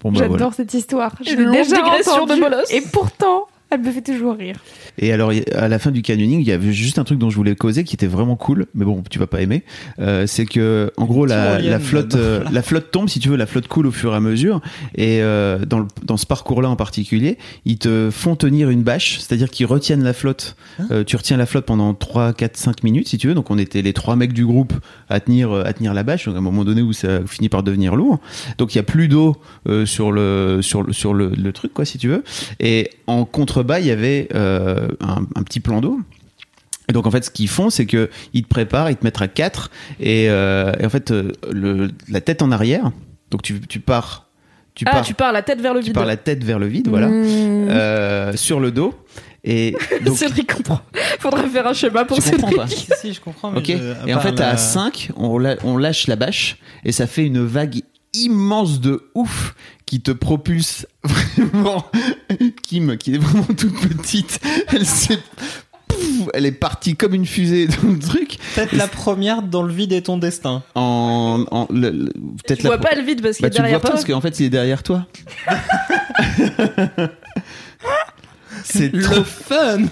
Bon, bah, J'adore voilà. cette histoire. Je Une l'ai longue déjà digression entendue, de Bolos. Et pourtant, elle me fait toujours rire. Et alors, à la fin du canyoning, il y avait juste un truc dont je voulais causer qui était vraiment cool, mais bon, tu vas pas aimer. Euh, c'est que, en gros, la, flotte, euh, la flotte tombe, si tu veux, la flotte coule au fur et à mesure. Et euh, dans, le- dans ce parcours-là en particulier, ils te font tenir une bâche, c'est-à-dire qu'ils retiennent la flotte. Euh, tu retiens la flotte pendant 3, 4, 5 minutes, si tu veux. Donc, on était les trois mecs du groupe à tenir, à tenir la bâche. Donc, à un moment donné où ça finit par devenir lourd. Donc, il y a plus d'eau euh, sur le sur le sur le, le truc, quoi, si tu veux. Et en contrebas, il y avait euh, un, un petit plan d'eau. Et donc en fait, ce qu'ils font, c'est que ils te préparent, ils te mettent à 4 et, euh, et en fait euh, le, la tête en arrière. Donc tu, tu pars, tu ah, pars, tu pars la tête vers le tu vide. pars la tête vers le vide, voilà, Mmh. euh, sur le dos. Et donc Cédric comprend. Faudrait faire un schéma pour Tu comprends Cédric. pas Si, si, je comprends. mais Ok. je- Et en fait, la- à 5, on, la- on lâche la bâche et ça fait une vague immense de ouf qui te propulse vraiment. Kim, qui est vraiment toute petite, elle s'est. Pouf, Elle est partie comme une fusée dans le truc. Peut-être la première dans le vide est ton destin. En, en le- le- peut-être Tu la vois pro- pas le vide parce qu'il Bah, est tu le vois derrière pas toi. parce qu'en fait, il est derrière toi. C'est Le trop fun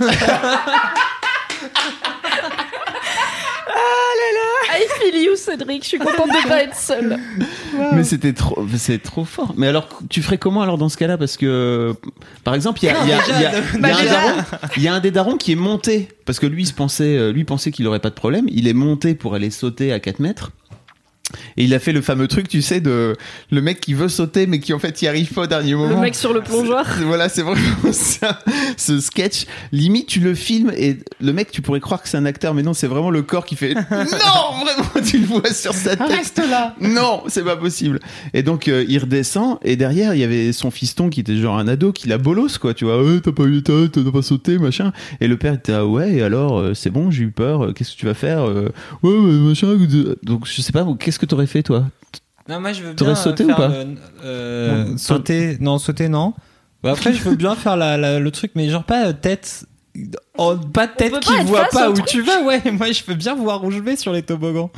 I feel you, Cédric. Je suis contente de pas être seule. Mais c'était trop, c'est trop fort. Mais alors, tu ferais comment alors dans ce cas-là? Parce que, par exemple, y a, bah, un il y a un des darons qui est monté parce que lui, il se pensait, euh, lui pensait qu'il aurait pas de problème. Il est monté pour aller sauter à 4 mètres. Et il a fait le fameux truc, tu sais, de le mec qui veut sauter mais qui en fait y arrive pas au dernier moment. Le mec sur le plongeoir. Voilà, c'est vraiment ça. Ce sketch, limite, tu le filmes et le mec, tu pourrais croire que c'est un acteur, mais non, c'est vraiment le corps qui fait non, vraiment, tu le vois sur sa tête. Reste là Non, c'est pas possible. Et donc euh, il redescend et derrière il y avait son fiston qui était genre un ado qui la bolos quoi, tu vois. Ouais, t'as pas eu t'as t'as pas sauté machin. Et le père était ah ouais et alors euh, c'est bon j'ai eu peur. euh, Qu'est-ce que tu vas faire Ouais ouais, machin. Donc je sais pas qu'est-ce que t'aurais fait toi Non, moi je veux T'aurais bien sauté faire ou pas le- euh, Bon, sauter, non, sauter non. Bah, après, je veux bien faire la, la- le truc, mais genre pas euh, tête. Oh, pas tête peut qui pas être voit face pas au où truc. tu vas, ouais. Moi, je veux bien voir où je vais sur les toboggans.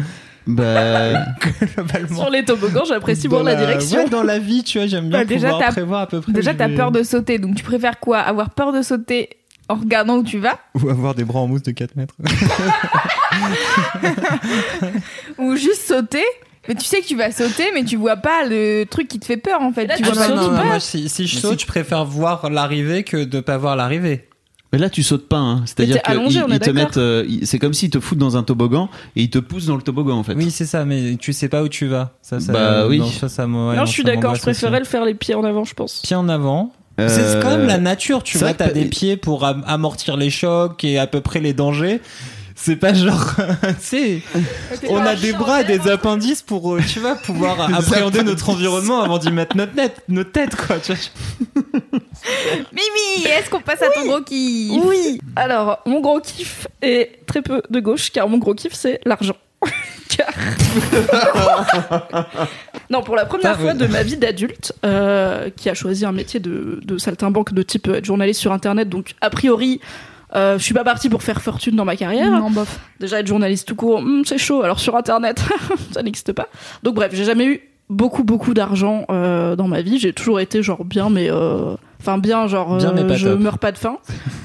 Bah Globalement. Sur les toboggans, j'apprécie voir Dans la direction. Ouais, dans la vie, tu vois, j'aime bien Bah, déjà, pouvoir t'as- prévoir à peu près. Déjà, je t'as vais. peur de sauter, donc tu préfères quoi? Avoir peur de sauter en regardant où tu vas Ou avoir des bras en mousse de 4 mètres. Ou juste sauter mais tu sais que tu vas sauter, mais tu vois pas le truc qui te fait peur en fait. Là, tu tu vois pas non, non, moi, si, si je Mais saute, si- je préfère voir l'arrivée que de pas voir l'arrivée. mais là tu sautes pas. Hein. C'est-à-dire qu'ils te mettent. euh, c'est comme s'ils te foutent dans un toboggan et ils te poussent dans le toboggan en fait. Oui, c'est ça, mais tu sais pas où tu vas. Ça, ça, Bah oui. Non, ça, ça, ouais, non, je suis d'accord, je préférais le faire les pieds en avant, je pense. Pied en avant. Euh, C'est quand même la nature, tu vois, t'as des pieds pour am- amortir les chocs et à peu près les dangers. C'est pas genre, tu sais, on a des bras et des appendices pour, euh, tu vois, pouvoir appréhender notre environnement avant d'y mettre notre, net, notre tête, quoi. Tu vois. Mimi, est-ce qu'on passe à ton gros kiff? Oui Alors, mon gros kiff est très peu de gauche, car mon gros kiff, c'est l'argent. Car- non, pour la première fois de ma vie d'adulte, euh, qui a choisi un métier de, de saltimbanque de type euh, être journaliste sur Internet, donc a priori, euh, je suis pas partie pour faire fortune dans ma carrière. Non, bof. Déjà, être journaliste tout court, hmm, c'est chaud. Alors sur Internet, ça n'existe pas. Donc bref, j'ai jamais eu beaucoup, beaucoup d'argent euh, dans ma vie. J'ai toujours été genre bien, mais... euh, Enfin bien, genre Bien, euh, je top. meurs pas de faim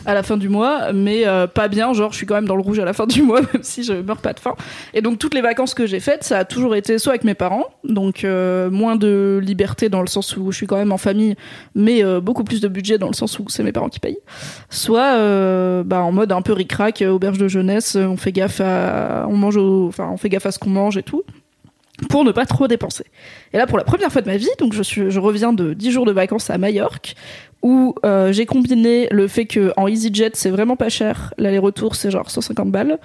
à la fin du mois, mais euh, pas bien, genre je suis quand même dans le rouge à la fin du mois, même si je meurs pas de faim. Et donc toutes les vacances que j'ai faites, ça a toujours été soit avec mes parents, donc euh, moins de liberté dans le sens où je suis quand même en famille, mais euh, beaucoup plus de budget dans le sens où c'est mes parents qui payent. Soit euh, bah, en mode un peu ric-rac, auberge de jeunesse, on fait gaffe à, on mange, au- enfin on fait gaffe à ce qu'on mange et tout pour ne pas trop dépenser. Et là, pour la première fois de ma vie, donc je, reviens de 10 jours de vacances à Majorque, où euh, j'ai combiné le fait que en EasyJet, c'est vraiment pas cher. L'aller-retour, c'est genre 150 balles.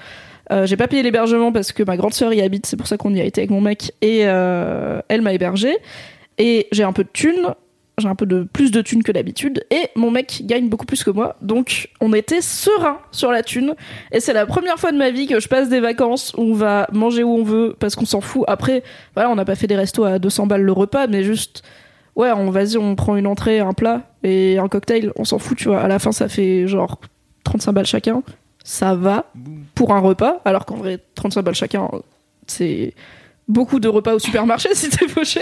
Euh, j'ai pas payé l'hébergement parce que ma grande sœur y habite, c'est pour ça qu'on y a été avec mon mec, et euh, elle m'a hébergé. Et j'ai un peu de thunes, j'ai un peu de plus de thunes que d'habitude, et mon mec gagne beaucoup plus que moi, donc on était serein sur la thune. Et c'est la première fois de ma vie que je passe des vacances où on va manger où on veut parce qu'on s'en fout. Après, voilà, on n'a pas fait des restos à 200 balles le repas, mais juste, ouais, on vas-y, on prend une entrée, un plat et un cocktail, on s'en fout, tu vois. À la fin, ça fait genre 35 balles chacun. Ça va pour un repas, alors qu'en vrai, 35 balles chacun, c'est beaucoup de repas au supermarché si t'es fauché.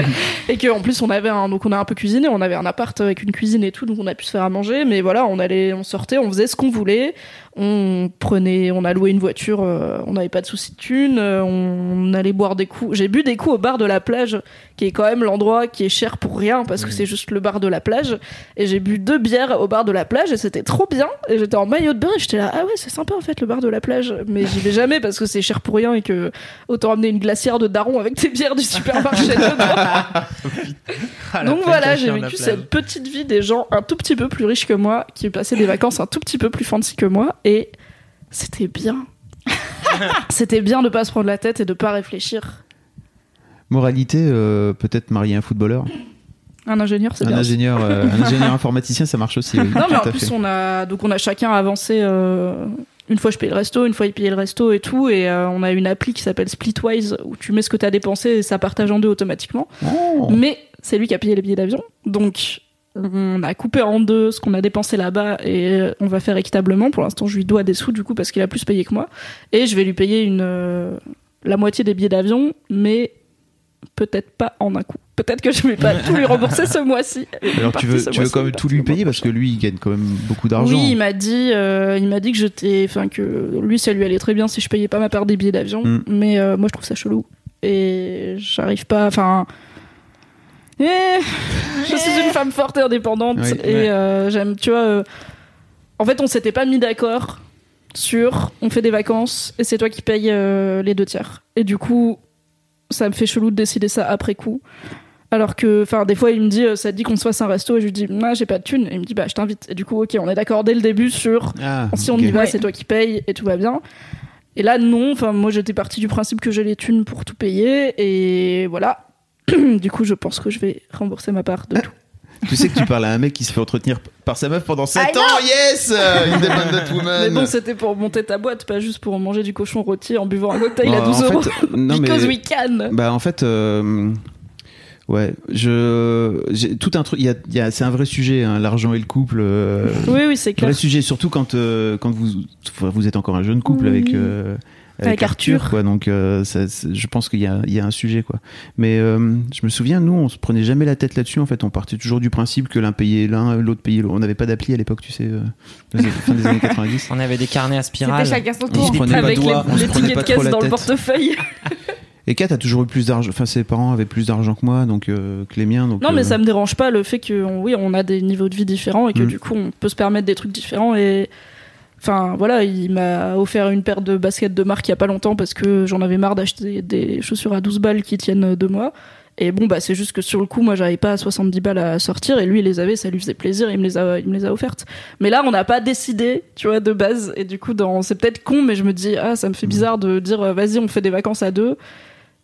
Et que en plus on avait un donc on a un peu cuisiné on avait un appart avec une cuisine et tout donc on a pu se faire à manger mais voilà on allait on sortait on faisait ce qu'on voulait on prenait on a loué une voiture euh, on n'avait pas de soucis de thunes euh, on allait boire des coups. J'ai bu des coups au bar de la plage qui est quand même l'endroit qui est cher pour rien parce que c'est juste le bar de la plage. Et j'ai bu deux bières au bar de la plage et c'était trop bien. Et j'étais en maillot de bain et j'étais là ah ouais c'est sympa en fait le bar de la plage mais j'y vais jamais parce que c'est cher pour rien et que autant amener une glacière de daron avec tes bières du supermarché dedans. Ah, donc voilà, j'ai vécu cette petite vie des gens un tout petit peu plus riches que moi, qui passaient des vacances un tout petit peu plus fancy que moi, et c'était bien. c'était bien de pas se prendre la tête et de pas réfléchir. Moralité, euh, peut-être marier un footballeur. Un ingénieur, c'est Un bien. ingénieur, euh, un ingénieur informaticien, ça marche aussi. oui, Non, mais en plus, fait. on a donc on a chacun avancé. euh, Une fois je payais le resto, une fois il payait le resto et tout, et euh, on a une appli qui s'appelle Splitwise où tu mets ce que t'as dépensé et ça partage en deux automatiquement. Oh. Mais c'est lui qui a payé les billets d'avion. Donc, on a coupé en deux ce qu'on a dépensé là-bas et on va faire équitablement. Pour l'instant, je lui dois des sous du coup parce qu'il a plus payé que moi. Et je vais lui payer une, euh, la moitié des billets d'avion, mais peut-être pas en un coup. Peut-être que je vais pas tout lui rembourser ce mois-ci. Alors tu veux, tu veux quand même tout lui payer parce que lui il gagne quand même beaucoup d'argent. oui, il m'a dit, euh, il m'a dit que j'étais, enfin que lui, ça lui allait très bien si je payais pas ma part des billets d'avion, Mm. mais euh, moi je trouve ça chelou et j'arrive pas, enfin. Eh, je suis une femme forte et indépendante Oui, et ouais. euh, j'aime, tu vois. euh, en fait, on s'était pas mis d'accord sur on fait des vacances et c'est toi qui payes euh, les deux tiers. Et du coup, ça me fait chelou de décider ça après coup. Alors que, enfin, des fois, il me dit, euh, ça te dit qu'on se fasse un resto, et je lui dis, moi, j'ai pas de thune. Et il me dit, bah, je t'invite. Et du coup, ok, on est d'accord dès le début sur, Ah, si on y va, Ouais. c'est toi qui payes et tout va bien. Et là, non. Enfin, moi, j'étais partie du principe que j'ai les thunes pour tout payer, et voilà. du coup, je pense que je vais rembourser ma part de tout. Tu sais que tu parles à un mec qui se fait entretenir par sa meuf pendant 7 I ans, yes euh, Independent Woman Mais bon, c'était pour monter ta boîte, pas juste pour manger du cochon rôti en buvant un cocktail à Bah, 12 en euros. fait, non, mais- Because we can. Bah en fait, euh, ouais, je, tout un truc. Il y a, y a- c'est un vrai sujet, hein, l'argent et le couple. euh, Oui, oui, c'est clair. vrai sujet, surtout quand euh, quand vous vous êtes encore un jeune couple Oui. avec. Avec Arthur. quoi. Donc, euh, ça, je pense qu'il y a, il y a un sujet, quoi. Mais euh, je me souviens, nous, on se prenait jamais la tête là-dessus. En fait, on partait toujours du principe que l'un payait l'un, l'autre payait l'autre. On n'avait pas d'appli à l'époque, tu sais, euh, dans les- fin des années 90. On avait des carnets à spirale. C'était chacun son On se prenait pas Avec de les, doigts, on se les prenait tickets pas de caisse dans le portefeuille. Et Kat a toujours eu plus d'argent. Enfin, ses parents avaient plus d'argent que moi, donc euh, que les miens. Donc, Non, mais euh, ça me dérange pas le fait que, on- oui, on a des niveaux de vie différents et que Mm. du coup, on peut se permettre des trucs différents. Et enfin, voilà, il m'a offert une paire de baskets de marque il y a pas longtemps parce que j'en avais marre d'acheter des chaussures à 12 balles qui tiennent deux mois. Et bon, bah, c'est juste que sur le coup, moi, j'avais pas 70 balles à sortir et lui, il les avait, ça lui faisait plaisir, il me les a, il me les a offertes. Mais là, on n'a pas décidé, tu vois, de base. Et du coup, dans, c'est peut-être con, mais je me dis, ah, ça me fait bizarre de dire, euh, vas-y, on fait des vacances à deux.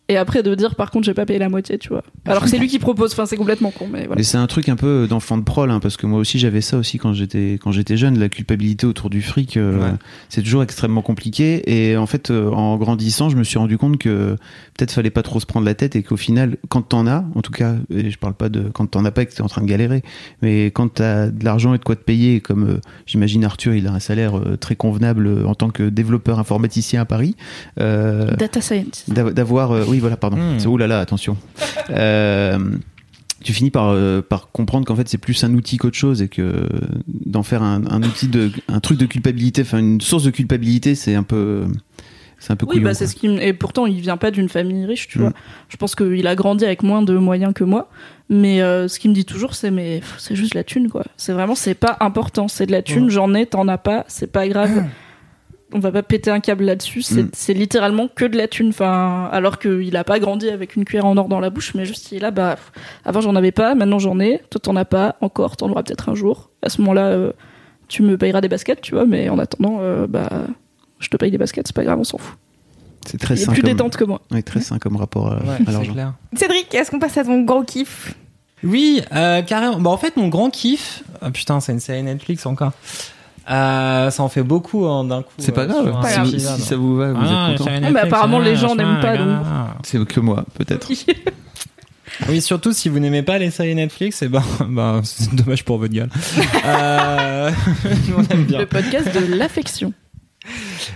Et après, de dire, par contre, j'ai pas payé la moitié, tu vois. Alors que c'est lui qui propose, enfin, c'est complètement con, mais voilà. Mais c'est un truc un peu d'enfant de prol, hein, parce que moi aussi j'avais ça aussi quand j'étais quand j'étais jeune, la culpabilité autour du fric, euh, Ouais. c'est toujours extrêmement compliqué. Et en fait, euh, en grandissant, je me suis rendu compte que peut-être fallait pas trop se prendre la tête et qu'au final, quand t'en as, en tout cas, et je parle pas de quand t'en as pas et que t'es en train de galérer, mais quand t'as de l'argent et de quoi te payer, comme euh, j'imagine Arthur, il a un salaire euh, très convenable euh, en tant que développeur informaticien à Paris. euh, Data scientist. D'av- d'avoir euh, oui voilà pardon Hmm. c'est oh là là attention Euh, tu finis par euh, par comprendre qu'en fait c'est plus un outil qu'autre chose et que d'en faire un, un outil de un truc de culpabilité enfin une source de culpabilité c'est un peu c'est un peu Oui, couillon, bah c'est ce qui et pourtant il vient pas d'une famille riche, tu Mm. vois. Je pense qu'il a grandi avec moins de moyens que moi, mais euh, ce qu'il me dit toujours c'est mais c'est juste la thune quoi. C'est vraiment c'est pas important, c'est de la thune, Mm. j'en ai, t'en as pas, c'est pas grave. On va pas péter un câble là-dessus, c'est Mm. c'est littéralement que de la thune. Enfin, alors qu'il a pas grandi avec une cuillère en or dans la bouche, mais juste il est là, bah avant j'en avais pas, maintenant j'en ai, toi t'en as pas, encore t'en auras peut-être un jour. À ce moment-là, euh, tu me payeras des baskets, tu vois, mais en attendant, euh, bah je te paye des baskets, c'est pas grave, on s'en fout. c'est très Il est sain plus comme détente que moi. ouais, très sain comme rapport à, Ouais, à l'argent clair. Cédric, est-ce qu'on passe à ton gros kiff? Oui, euh, carrément. Bah, en fait, mon grand kiff. Ah, putain, c'est une série Netflix encore. Euh, ça en fait beaucoup hein, d'un coup. c'est pas euh, grave si, vous- si ça vous va vous Ah, êtes content mais Netflix, apparemment, ah, les gens n'aiment pas, donc. c'est que moi peut-être Oui, surtout si vous n'aimez pas les séries Netflix, et ben, ben c'est dommage pour votre gueule. euh, nous, on aime bien. Le podcast de l'affection.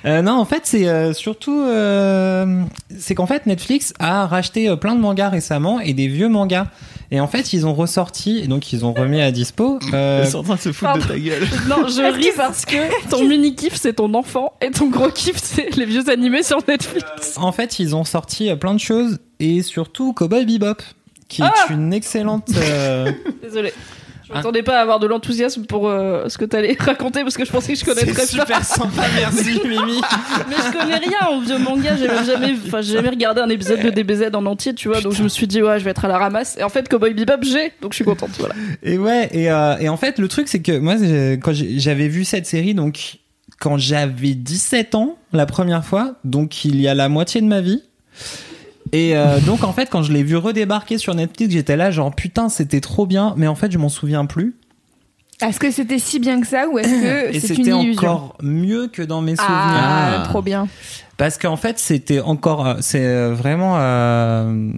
Euh, non, en fait, c'est euh, surtout, euh, c'est qu'en fait, Netflix a racheté euh, plein de mangas récemment et des vieux mangas. Et en fait, ils ont ressorti, et donc ils ont remis à dispo. euh, Ils sont en train de se foutre de ta gueule. Non, je ris parce que ton mini kiff c'est ton enfant et ton gros kiff c'est les vieux animés sur Netflix. en fait, ils ont sorti euh, plein de choses et surtout Cowboy Bebop, qui Ah est une excellente. euh, Désolé. Je m'attendais pas à avoir de l'enthousiasme pour euh, ce que t'allais raconter parce que je pensais que je connaîtrais c'est super sympa, merci Mimi. Mais je connais rien en vieux manga, j'ai même jamais, enfin, j'ai jamais regardé un épisode de DBZ en entier, tu vois, donc je me suis dit, ouais, je vais être à la ramasse. Et en fait, Cowboy Bebop, j'ai, donc je suis contente, voilà. Et ouais, et, euh, et en fait, le truc, c'est que moi, quand j'avais vu cette série, donc quand j'avais 17 ans, la première fois, donc il y a la moitié de ma vie. Et euh, donc, en fait, quand je l'ai vu redébarquer sur Netflix, j'étais là, genre putain, c'était trop bien, mais en fait, je m'en souviens plus. Est-ce que c'était si bien que ça ou est-ce que Et c'est une c'était encore mieux que dans mes souvenirs. Ah, Ah. trop bien. Parce qu'en fait, c'était encore, euh, c'est euh, vraiment euh,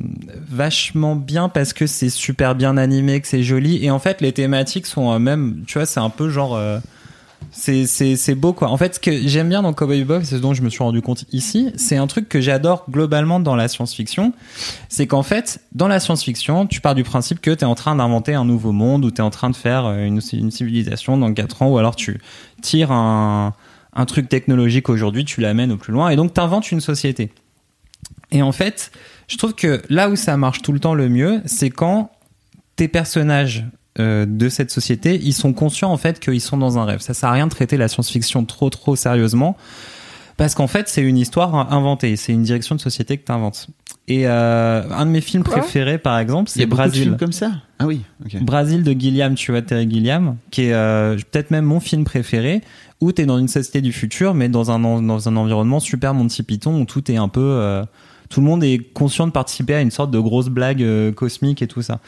vachement bien parce que c'est super bien animé, que c'est joli. Et en fait, les thématiques sont euh, même, tu vois, c'est un peu genre, c'est beau quoi. En fait, ce que j'aime bien dans Cowboy Bebop, c'est ce dont je me suis rendu compte ici, c'est un truc que j'adore globalement dans la science-fiction, c'est qu'en fait, dans la science-fiction, tu pars du principe que tu es en train d'inventer un nouveau monde ou tu es en train de faire euh, une, une civilisation dans 4 ans ou alors tu tires un un truc technologique aujourd'hui, tu l'amènes au plus loin et donc tu inventes une société. Et en fait, je trouve que là où ça marche tout le temps le mieux, c'est quand tes personnages euh, de cette société, ils sont conscients en fait qu'ils sont dans un rêve. Ça sert à rien de traiter la science-fiction trop trop sérieusement parce qu'en fait, c'est une histoire inventée, c'est une direction de société que tu inventes. Et euh, un de mes films Quoi? préférés par exemple, c'est beaucoup de films Brasil. comme ça? Ah oui, ok. Brasil de Gilliam, tu vois, Terry Gilliam, qui est euh, peut-être même mon film préféré, où tu es dans une société du futur, mais dans un, dans un environnement super Monty Python, où tout est un peu... euh, tout le monde est conscient de participer à une sorte de grosse blague euh, cosmique et tout ça.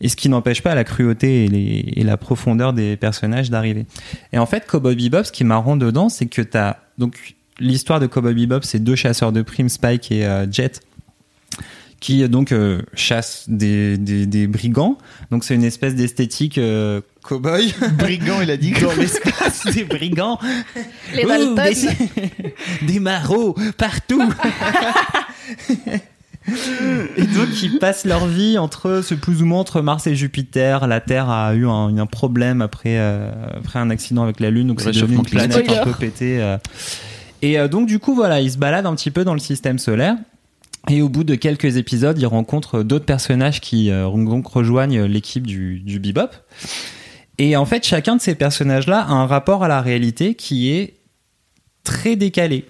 Et ce qui n'empêche pas la cruauté et, les- et la profondeur des personnages d'arriver. Et en fait, Cowboy Bebop, ce qui est marrant dedans, c'est que tu as... Donc, l'histoire de Cowboy Bebop, c'est deux chasseurs de primes, Spike et euh, Jet, qui donc euh, chassent des, des, des brigands. Donc c'est une espèce d'esthétique euh, cowboy Brigand, il a dit. dans l'espace des brigands. Les Ouh, des marauds partout. et donc ils passent leur vie entre c'est plus ou moins entre Mars et Jupiter. La Terre a eu un, un problème après euh, après un accident avec la Lune, donc c'est devenu une planète un peu pétée. euh. Et euh, donc du coup voilà, ils se baladent un petit peu dans le système solaire. Et au bout de quelques épisodes, ils rencontrent d'autres personnages qui donc rejoignent l'équipe du, du bebop. Et en fait, chacun de ces personnages-là a un rapport à la réalité qui est très décalé.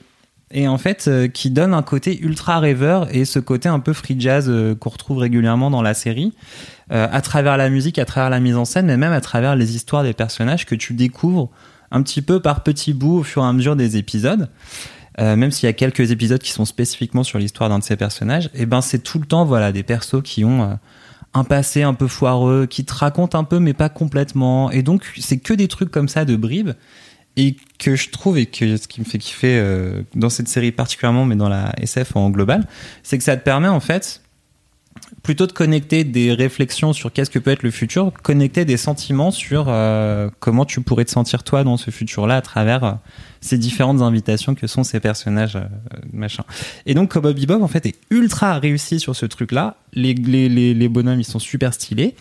Et en fait, euh, qui donne un côté ultra rêveur et ce côté un peu free jazz euh, qu'on retrouve régulièrement dans la série, euh, à travers la musique, à travers la mise en scène, mais même à travers les histoires des personnages que tu découvres un petit peu par petits bouts au fur et à mesure des épisodes. Euh, même s'il y a quelques épisodes qui sont spécifiquement sur l'histoire d'un de ces personnages, et ben c'est tout le temps voilà des persos qui ont euh, un passé un peu foireux, qui te racontent un peu mais pas complètement, et donc c'est que des trucs comme ça de bribes et que je trouve et que ce qui me fait kiffer euh, dans cette série particulièrement, mais dans la SF en global, c'est que ça te permet en fait plutôt de connecter des réflexions sur qu'est-ce que peut être le futur, connecter des sentiments sur euh, comment tu pourrais te sentir toi dans ce futur-là à travers euh, ces différentes invitations que sont ces personnages machin. Et donc Cowboy Bebop en fait est ultra réussi sur ce truc-là. Les, les, les, bonhommes ils sont super stylés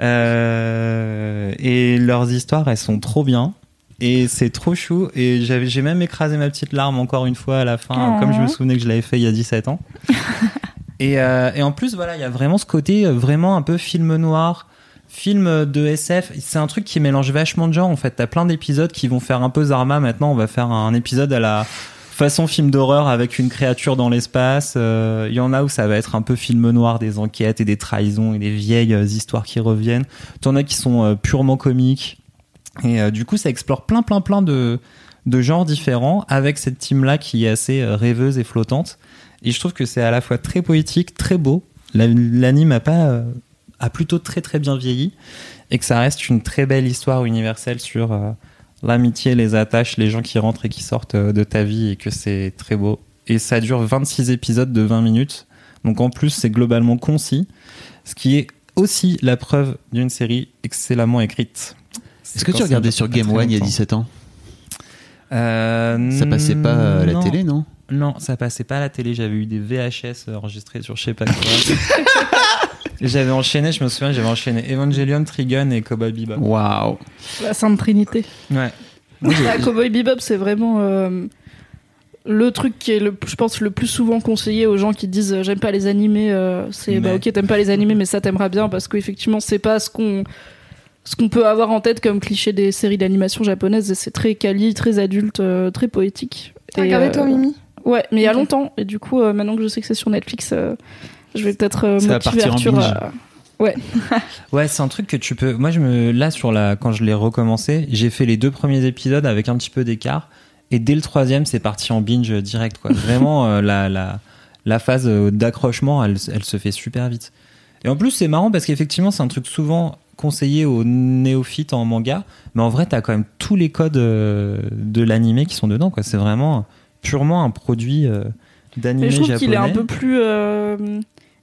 et leurs histoires elles sont trop bien. Et c'est trop chou. Et j'ai même écrasé ma petite larme encore une fois à la fin, Oh. comme je me souvenais que je l'avais fait il y a 17 ans. et, euh, et en plus, voilà, il y a vraiment ce côté euh, vraiment un peu film noir, film de SF. C'est un truc qui mélange vachement de genres. En fait, t'as plein d'épisodes qui vont faire un peu Zarma. Maintenant, on va faire un épisode à la façon film d'horreur avec une créature dans l'espace. Euh, Il y en a où ça va être un peu film noir, des enquêtes et des trahisons et des vieilles euh, histoires qui reviennent. T'en as qui sont euh, purement comiques. Et euh, du coup, ça explore plein, plein, plein de, de genres différents avec cette team-là qui est assez euh, rêveuse et flottante. Et je trouve que c'est à la fois très poétique, très beau. La- L'anime a pas, euh, a plutôt très, très bien vieilli. Et que ça reste une très belle histoire universelle sur l'amitié, les attaches, les gens qui rentrent et qui sortent de ta vie et que c'est très beau. Et ça dure 26 épisodes de 20 minutes. Donc en plus, c'est globalement concis. Ce qui est aussi la preuve d'une série excellemment écrite. Est-ce que tu regardais sur Game One il y a longtemps. 17 ans Euh, Ça passait pas à la non. télé, non? Non, ça passait pas à la télé. J'avais eu des VHS enregistrés sur je sais pas quoi. J'avais enchaîné, je me souviens, j'avais enchaîné Evangelion, Trigun et Cowboy Bebop. Waouh La Sainte Trinité. Ouais. La Cowboy Bebop, c'est vraiment euh, le truc qui est, le, je pense, le plus souvent conseillé aux gens qui disent j'aime pas les animés. euh, c'est bah ok, t'aimes pas les animés, mais ça t'aimeras bien parce qu'effectivement, c'est pas ce qu'on ce qu'on peut avoir en tête comme cliché des séries d'animation japonaises. et C'est très quali, très adulte, euh, très poétique. T'as regardé euh, toi, Mimi? Ouais, mais il y a longtemps. Et du coup, euh, maintenant que je sais que c'est sur Netflix, euh, je vais peut-être euh, Ça va motiver partir en Arthur binge. à- Ouais, c'est un truc que tu peux. Moi, je me là sur la quand je l'ai recommencé, j'ai fait les deux premiers épisodes avec un petit peu d'écart, et dès le troisième, c'est parti en binge direct. Quoi. Vraiment, euh, la la la phase euh, d'accrochement, elle elle se fait super vite. Et en plus, c'est marrant parce qu'effectivement, c'est un truc souvent conseillé aux néophytes en manga, mais en vrai, t'as quand même tous les codes euh, de l'animé qui sont dedans. Quoi. C'est vraiment purement un produit euh, d'animé Mais je trouve japonais. qu'il est un peu plus, euh,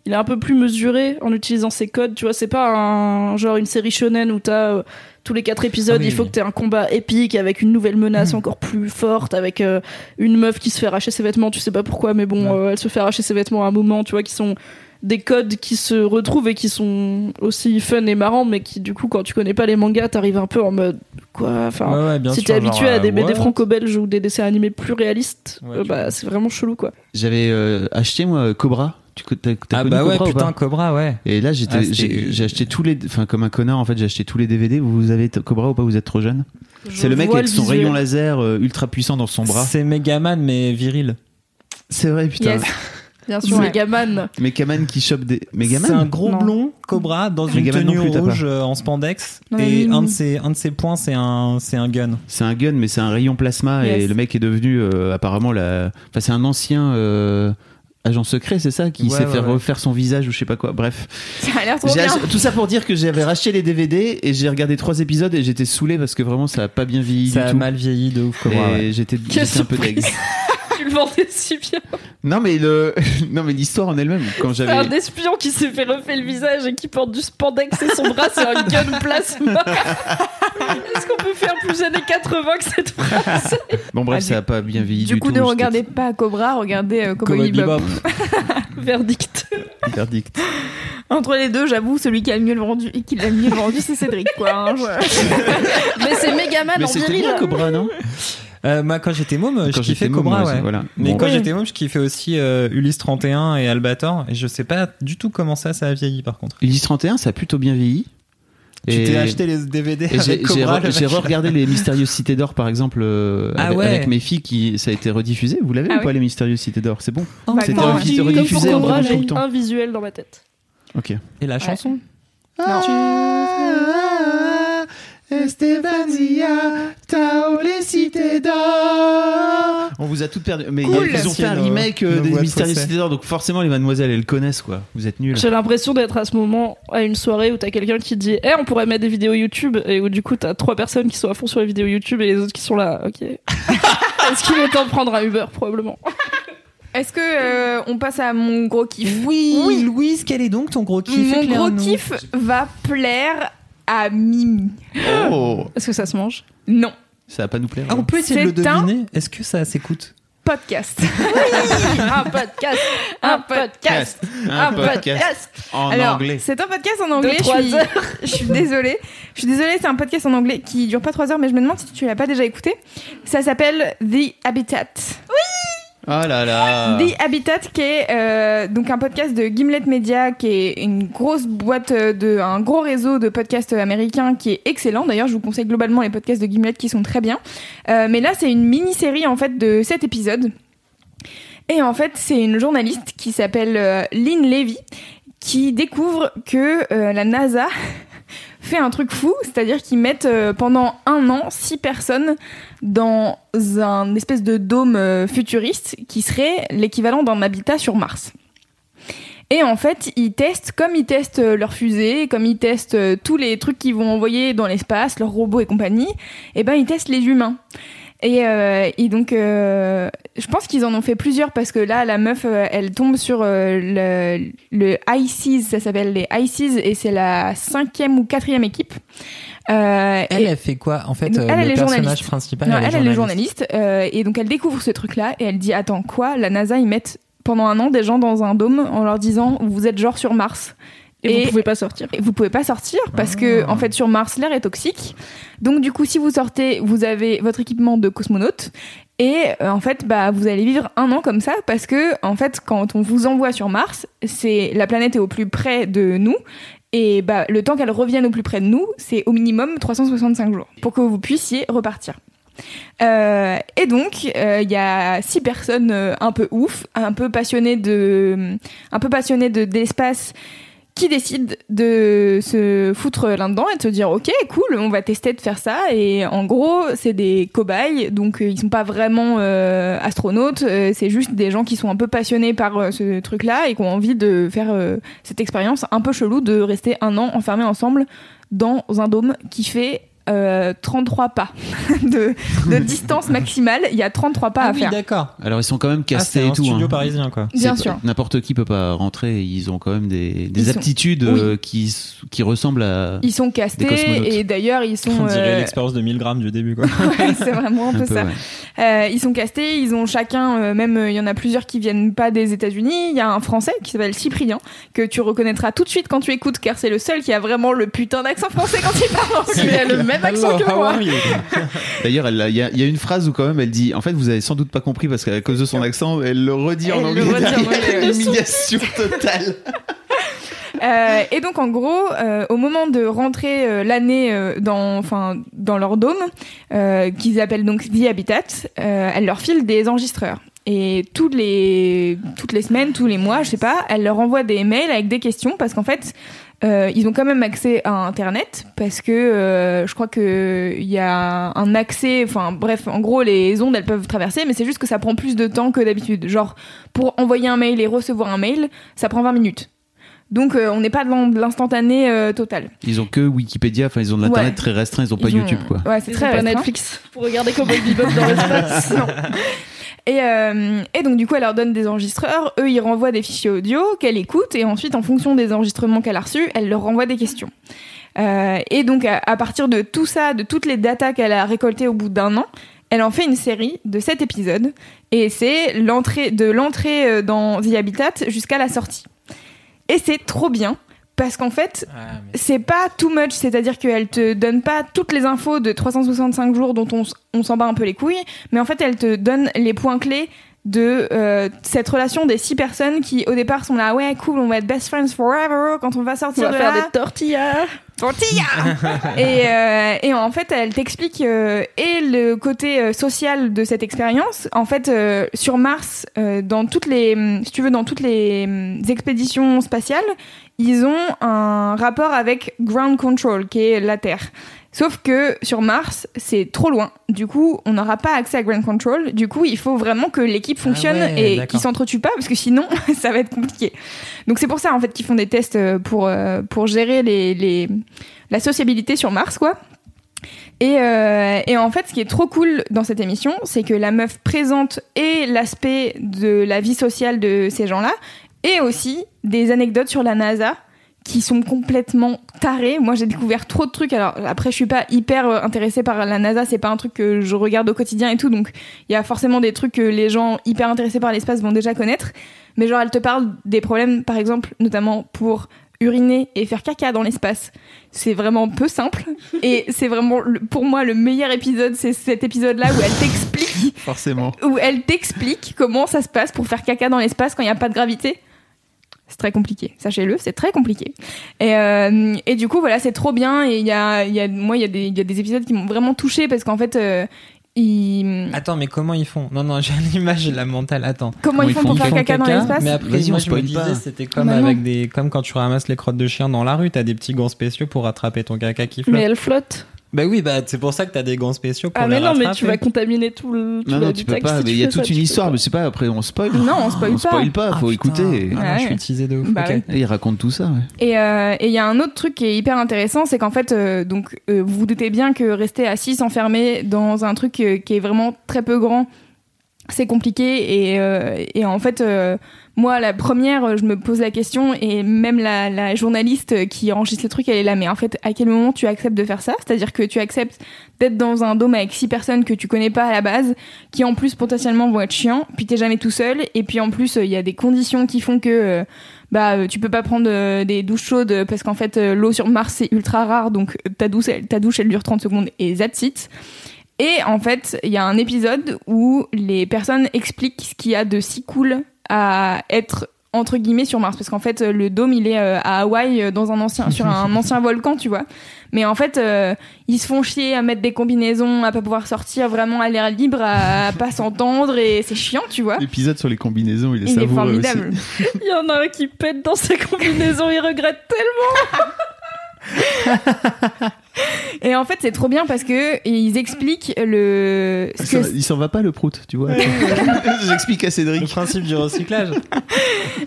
il est un peu plus mesuré en utilisant ses codes. Tu vois, c'est pas un genre une série shonen où t'as tous les quatre épisodes, Ah oui, il faut oui. que t'aies un combat épique avec une nouvelle menace Mhm. encore plus forte, avec euh, une meuf qui se fait arracher ses vêtements. Tu sais pas pourquoi, mais bon, Ouais. euh, elle se fait arracher ses vêtements à un moment. Tu vois, qui sont des codes qui se retrouvent et qui sont aussi fun et marrants, mais qui du coup, quand tu connais pas les mangas, t'arrives un peu en mode quoi. Enfin, Ouais, ouais, bien si t'es genre, habitué à des euh, BD what? franco-belges ou des dessins animés plus réalistes, Ouais, euh, tu bah c'est vraiment chelou quoi. J'avais euh, acheté, moi, Cobra. Tu Ah connu bah ouais, Cobra putain, Cobra, ouais. Et là, j'étais, Ah, j'ai, acheté tous les, enfin comme un connard en fait, j'ai acheté tous les DVD. Vous avez Cobra ou pas Vous êtes trop jeune C'est le mec avec son rayon laser euh, ultra puissant dans son bras. C'est Megaman, mais viril. C'est vrai, putain. Yes. Bien C'est sûr. Megaman. Megaman qui chope des. Megaman C'est un gros Non. blond cobra dans une Megaman tenue plus, rouge euh, en spandex. Non, et oui, un oui. de, ses, un de ses points, c'est un, gun. C'est un gun, mais c'est un rayon plasma et le mec est devenu euh, apparemment la. Enfin, c'est un ancien euh, agent secret, c'est ça, qui Ouais, s'est ouais, fait ouais. refaire son visage ou je sais pas quoi. Bref, Ça a l'air trop J'ai bien. ach- tout ça pour dire que j'avais racheté les DVD et j'ai regardé trois épisodes et j'étais saoulé parce que vraiment ça a pas bien vieilli Ça du a tout. mal vieilli de ouf, Cobra. et ouais. j'étais, Quelle j'étais un peu deg. Tu le vendais si bien. Non mais le, non mais l'histoire en elle-même quand C'est j'avais. un espion qui s'est fait refaire le visage et qui porte du spandex et son bras c'est un gun plasma. Est-ce qu'on peut faire plus années 80 que cette phrase? Bon bref, Ah, ça a pas bien vieilli du, Du coup, tout. ne regardez pas Cobra, regardez euh, Cowboy Cowboy Bebop. Bebop. Verdict. Verdict. Entre les deux, j'avoue, celui qui a le mieux vendu et qui l'a le mieux vendu, c'est Cédric, quoi. hein, je- Mais c'est Megaman Mais en c'était viril. bien Cobra, non? Euh, moi, quand j'étais môme, je Quand kiffais j'étais môme, Cobra, moi aussi, ouais. voilà. Mais Bon. quand j'étais môme, je kiffais aussi euh, Ulysse 31 et Albator. Et je sais pas du tout comment ça, ça a vieilli par contre. Ulysse 31, ça a plutôt bien vieilli. Tu t'es acheté les DVD j'ai, avec j'ai Cobra, re- le j'ai mec. regardé les Mystérieuses Cités d'Or par exemple euh, Ah avec, ouais. avec mes filles qui ça a été rediffusé. Vous l'avez Ah ou pas oui. les Mystérieuses Cités d'Or? C'est bon. Oh, C'était rediffusé en j'ai temps. un visuel dans ma tête. Ok. Et la chanson? On vous a toutes perdu. Mais Cool. ils ont fait un Nos- remake euh, nos des de Mystérieuses. Cités d'Or, donc forcément les mademoiselles elles connaissent quoi. Vous êtes nuls. J'ai l'impression d'être à ce moment à une soirée où t'as quelqu'un qui dit Eh, on pourrait mettre des vidéos YouTube et où du coup t'as trois personnes qui sont à fond sur les vidéos YouTube et les autres qui sont là. Ok. Est-ce qu'il est temps de prendre un Uber Probablement? Est-ce que euh, on passe à mon gros kiff? Oui, Louise, quel est donc ton gros kiff? Mon gros Éclaire-nous. kiff va plaire à Mimi. Oh, Est-ce que ça se mange? Non, ça va pas nous plaire. Ah, on peut essayer de le deviner. Est-ce que ça s'écoute? podcast. Un podcast Un podcast Un podcast en Alors, anglais. c'est un podcast en anglais. De je, suis, je suis désolée. Je suis désolée, c'est un podcast en anglais qui dure pas 3 heures, mais je me demande si tu l'as pas déjà écouté. Ça s'appelle The Habitat. Oh là là. The Habitat, qui est euh, donc un podcast de Gimlet Media, qui est une grosse boîte euh, de, un gros réseau de podcasts américains qui est excellent. D'ailleurs, je vous conseille globalement les podcasts de Gimlet qui sont très bien. Euh, mais là, c'est une mini-série en fait de 7 épisodes. Et en fait, c'est une journaliste qui s'appelle Lynn Levy qui découvre que la NASA fait un truc fou, c'est-à-dire qu'ils mettent euh, pendant un an six personnes dans un espèce de dôme euh, futuriste qui serait l'équivalent d'un habitat sur Mars. Et en fait, ils testent, comme ils testent euh, leurs fusées, comme ils testent tous les trucs qu'ils vont envoyer dans l'espace, leurs robots et compagnie, et ben ils testent les humains. Et, euh, et donc, euh, je pense qu'ils en ont fait plusieurs parce que là, la meuf, euh, elle tombe sur le, le ICES, ça s'appelle les ICES, et c'est la cinquième ou quatrième équipe. Elle, et- elle fait quoi En fait, Donc, elle, elle le est personnage principal, non, elle, elle, est elle journaliste. et donc elle découvre ce truc-là et elle dit attends quoi La NASA ils mettent pendant un an des gens dans un dôme en leur disant vous êtes genre sur Mars. Et, vous pouvez pas sortir. Et vous pouvez pas sortir parce que Ah. en fait sur Mars l'air est toxique. Donc du coup si vous sortez, vous avez votre équipement de cosmonaute et euh, en fait bah vous allez vivre un an comme ça parce que en fait quand on vous envoie sur Mars, c'est la planète est au plus près de nous et bah le temps qu'elle revienne au plus près de nous, c'est au minimum 365 jours pour que vous puissiez repartir. Euh, et donc, euh, il y a six personnes euh, un peu ouf, un peu passionnées de, un peu passionnées de d'espace, qui décident de se foutre là-dedans et de se dire ok cool on va tester de faire ça. Et en gros c'est des cobayes donc euh, ils sont pas vraiment euh, astronautes euh, c'est juste des gens qui sont un peu passionnés par ce truc là et qui ont envie de faire cette expérience un peu chelou de rester un an enfermés ensemble dans un dôme qui fait euh, 33 pas de, de distance maximale il y a 33 pas Ah à oui, faire d'accord. Alors ils sont quand même Ah, castés c'est et un tout. studio hein. parisien, quoi. bien sûr N'importe qui peut pas rentrer. Ils ont quand même des, des Ils sont- aptitudes oui. euh, qui, qui ressemblent à. ils sont castés cosmonautes. et d'ailleurs ils sont On dirait euh, l'expérience de 1000 grammes du début, quoi. ouais, c'est vraiment un peu, ça. ouais. Euh, ils sont castés, ils ont chacun, euh, même euh, il y en a plusieurs qui viennent pas des États-Unis. Il y a un Français qui s'appelle Cyprien que tu reconnaîtras tout de suite quand tu écoutes, car c'est le seul qui a vraiment le putain d'accent français quand il parle. Il a le même accent Hello, que how moi. D'ailleurs, il y, a- il y a une phrase où quand même elle dit, en fait, vous avez sans doute pas compris parce qu'à cause de son accent, elle le redit en Elle le anglais. redit en anglais. Humiliation totale. Euh, et donc en gros, euh, au moment de rentrer euh, l'année euh, dans, enfin, dans leur dôme, euh, qu'ils appellent donc The Habitat, euh, elle leur file des enregistreurs. Et toutes les, toutes les semaines, tous les mois, je sais pas, elle leur envoie des mails avec des questions parce qu'en fait, euh, ils ont quand même accès à Internet parce que euh, je crois que il y a un accès, enfin bref, en gros les ondes elles peuvent traverser, mais c'est juste que ça prend plus de temps que d'habitude. Genre pour envoyer un mail et recevoir un mail, ça prend 20 minutes. Donc euh, on n'est pas dans de l'instantané euh, total. Ils ont que Wikipédia, enfin ils ont de l'internet Ouais. très restreint, ils ont pas Ils ont- YouTube quoi. Ouais, c'est très ont pas. Netflix pour regarder Cowboy Bebop dans l'espace. Non. Et, euh, et donc du coup elle leur donne des enregistreurs, eux ils renvoient des fichiers audio qu'elle écoute et ensuite en fonction des enregistrements qu'elle a reçus, elle leur renvoie des questions. Euh, et donc à, à partir de tout ça, de toutes les datas qu'elle a récoltées au bout d'un an, elle en fait une série de sept épisodes et c'est l'entrée de l'entrée dans The Habitat jusqu'à la sortie. Et c'est trop bien parce qu'en fait c'est pas too much, c'est-à-dire qu'elle te donne pas toutes les infos de 365 jours dont on, s'en bat un peu les couilles, mais en fait elle te donne les points clés de euh, cette relation des six personnes qui au départ sont là ouais cool on va être best friends forever quand on va On sortir va de faire là des tortillas. Tortilla et, euh, et en fait elle t'explique euh, et le côté euh, social de cette expérience. En fait euh, sur Mars euh, dans toutes les si tu veux dans toutes les hum, expéditions spatiales ils ont un rapport avec ground control qui est la Terre Sauf que sur Mars, c'est trop loin. Du coup, on n'aura pas accès à Ground Control. Du coup, il faut vraiment que l'équipe fonctionne Ah ouais, et qu'ils s'entretuent pas, parce que sinon, ça va être compliqué. Donc c'est pour ça en fait qu'ils font des tests euh, pour euh, pour gérer les, les la sociabilité sur Mars, quoi. Et, euh, et en fait, ce qui est trop cool dans cette émission, c'est que la meuf présente et l'aspect de la vie sociale de ces gens-là, et aussi des anecdotes sur la NASA qui sont complètement tarées. Moi, j'ai découvert trop de trucs. Alors après, je suis pas hyper euh, intéressée par la NASA. C'est pas un truc que je regarde au quotidien et tout. Donc, il y a forcément des trucs que les gens hyper intéressés par l'espace vont déjà connaître. Mais genre, elle te parle des problèmes, par exemple, notamment pour uriner et faire caca dans l'espace. C'est vraiment peu simple. Et c'est vraiment, pour moi, le meilleur épisode, c'est cet épisode-là où elle t'explique Forcément. où elle t'explique comment ça se passe pour faire caca dans l'espace quand il n'y a pas de gravité. C'est très compliqué, sachez-le, c'est très compliqué. Et, euh, et du coup, voilà, c'est trop bien. Et il y a, il y a, moi, il y, a des- il y a des épisodes qui m'ont vraiment touché parce qu'en fait, euh, ils- Attends, mais comment ils font? Non, non, j'ai l'image de la mentale. Attends. comment ils font pour Ils faire font caca, dans l'espace? Mais après, moi, je me disais, pas. c'était comme Bah avec des, comme quand tu ramasses les crottes de chien dans la rue, t'as des petits gants spéciaux pour rattraper ton caca qui flotte. Mais elle flotte. Bah oui, bah c'est pour ça que t'as des gants spéciaux pour Ah, les mais non, mais rattraper. tu vas contaminer tout le. tout Non, non, tu peux l'habitat pas. si Mais il y a fais toute ça, tu une peux histoire. pas. Mais c'est pas après, on spoil. Non, on spoil on pas. spoil pas. Ah, Faut putain. écouter. Ah, non, Ouais. je suis teasé de ouf. Bah ok. ouais. Et il raconte tout ça. ouais. Et euh, et il y a un autre truc qui est hyper intéressant, c'est qu'en fait, euh, donc, euh, vous vous doutez bien que rester assis enfermé dans un truc euh, qui est vraiment très peu grand, c'est compliqué et, euh, et en fait euh, moi la première je me pose la question et même la, la journaliste qui enregistre le truc elle est là mais en fait à quel moment tu acceptes de faire ça? C'est à dire que tu acceptes d'être dans un dôme avec six personnes que tu connais pas à la base qui en plus potentiellement vont être chiants puis t'es jamais tout seul et puis en plus il y a des conditions qui font que euh, bah euh, tu peux pas prendre euh, des douches chaudes parce qu'en fait l'eau sur Mars c'est ultra rare donc ta douche elle, ta douche elle dure 30 secondes et that's et en fait, il y a un épisode où les personnes expliquent ce qu'il y a de si cool à être entre guillemets sur Mars parce qu'en fait le dôme il est euh, à Hawaï euh, dans un ancien sur un ancien volcan tu vois mais en fait euh, ils se font chier à mettre des combinaisons à pas pouvoir sortir vraiment à l'air libre à, à pas s'entendre et c'est chiant tu vois L'épisode sur les combinaisons, il est il est savoureux aussi. formidable Il y en a un qui pète dans sa combinaison, il regrette tellement. et en fait c'est trop bien parce que ils expliquent le ce que il s'en va pas le prout, tu vois. J'explique à Le Cédric. principe du recyclage.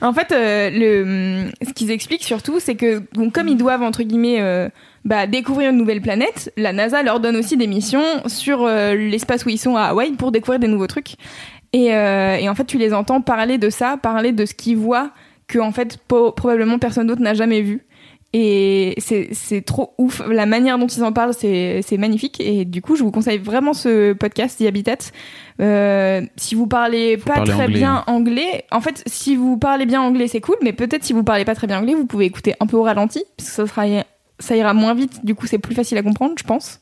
En fait, euh, le, ce qu'ils expliquent surtout, c'est que comme ils doivent, entre guillemets, euh, bah, découvrir une nouvelle planète, la NASA leur donne aussi des missions sur euh, l'espace où ils sont à Hawaï pour découvrir des nouveaux trucs. Et, euh, et en fait, tu les entends parler de ça, parler de ce qu'ils voient que, en fait, po- probablement personne d'autre n'a jamais vu. Et c'est c'est trop ouf. La manière dont ils en parlent, c'est c'est magnifique. Et du coup, je vous conseille vraiment ce podcast, The Habitat. Euh, si vous parlez pas parler très anglais, bien hein. anglais, en fait, si vous parlez bien anglais, c'est cool. Mais peut-être si vous parlez pas très bien anglais, vous pouvez écouter un peu au ralenti, parce que ça sera ça ira moins vite. Du coup, c'est plus facile à comprendre, je pense.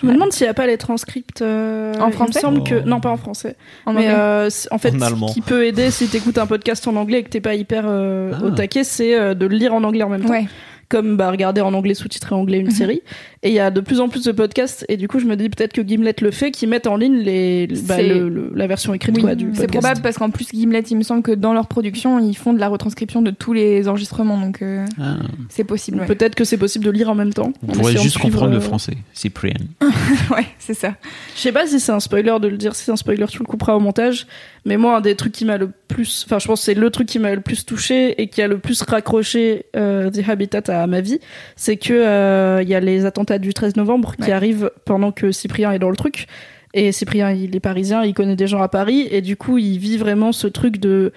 Je me demande s'il n'y a pas les transcripts euh, En Il français me semble que non, pas en français. En mais anglais. euh, en fait, En ce qui peut aider si t'écoutes un podcast en anglais et que t'es pas hyper euh, Ah. au taquet, c'est euh, de le lire en anglais en même temps. ouais. Comme bah, regarder en anglais sous-titré anglais une Mhm. série. Et il y a de plus en plus de podcasts. Et du coup, je me dis peut-être que Gimlet le fait, qui mettent en ligne les, bah, C'est- le- le- la version écrite Oui, quoi, du c'est podcast. probable parce qu'en plus Gimlet, il me semble que dans leur production, ils font de la retranscription de tous les enregistrements, donc euh, Ah. c'est possible. Ouais, Peut-être que c'est possible de lire en même temps. On pourrait juste suivre, comprendre le euh, français. Cyprien. Ouais, c'est ça. Je sais pas si c'est un spoiler de le dire, si c'est un spoiler, tu le couperas au montage. Mais moi, un des trucs qui m'a le plus, enfin, je pense que c'est le truc qui m'a le plus touché et qui a le plus raccroché euh, The Habitat à ma vie, c'est que euh, il y a les attentats du 13 novembre qui Ouais. arrivent pendant que Cyprien est dans le truc. Et Cyprien, il est parisien, il connaît des gens à Paris, et du coup, il vit vraiment ce truc de.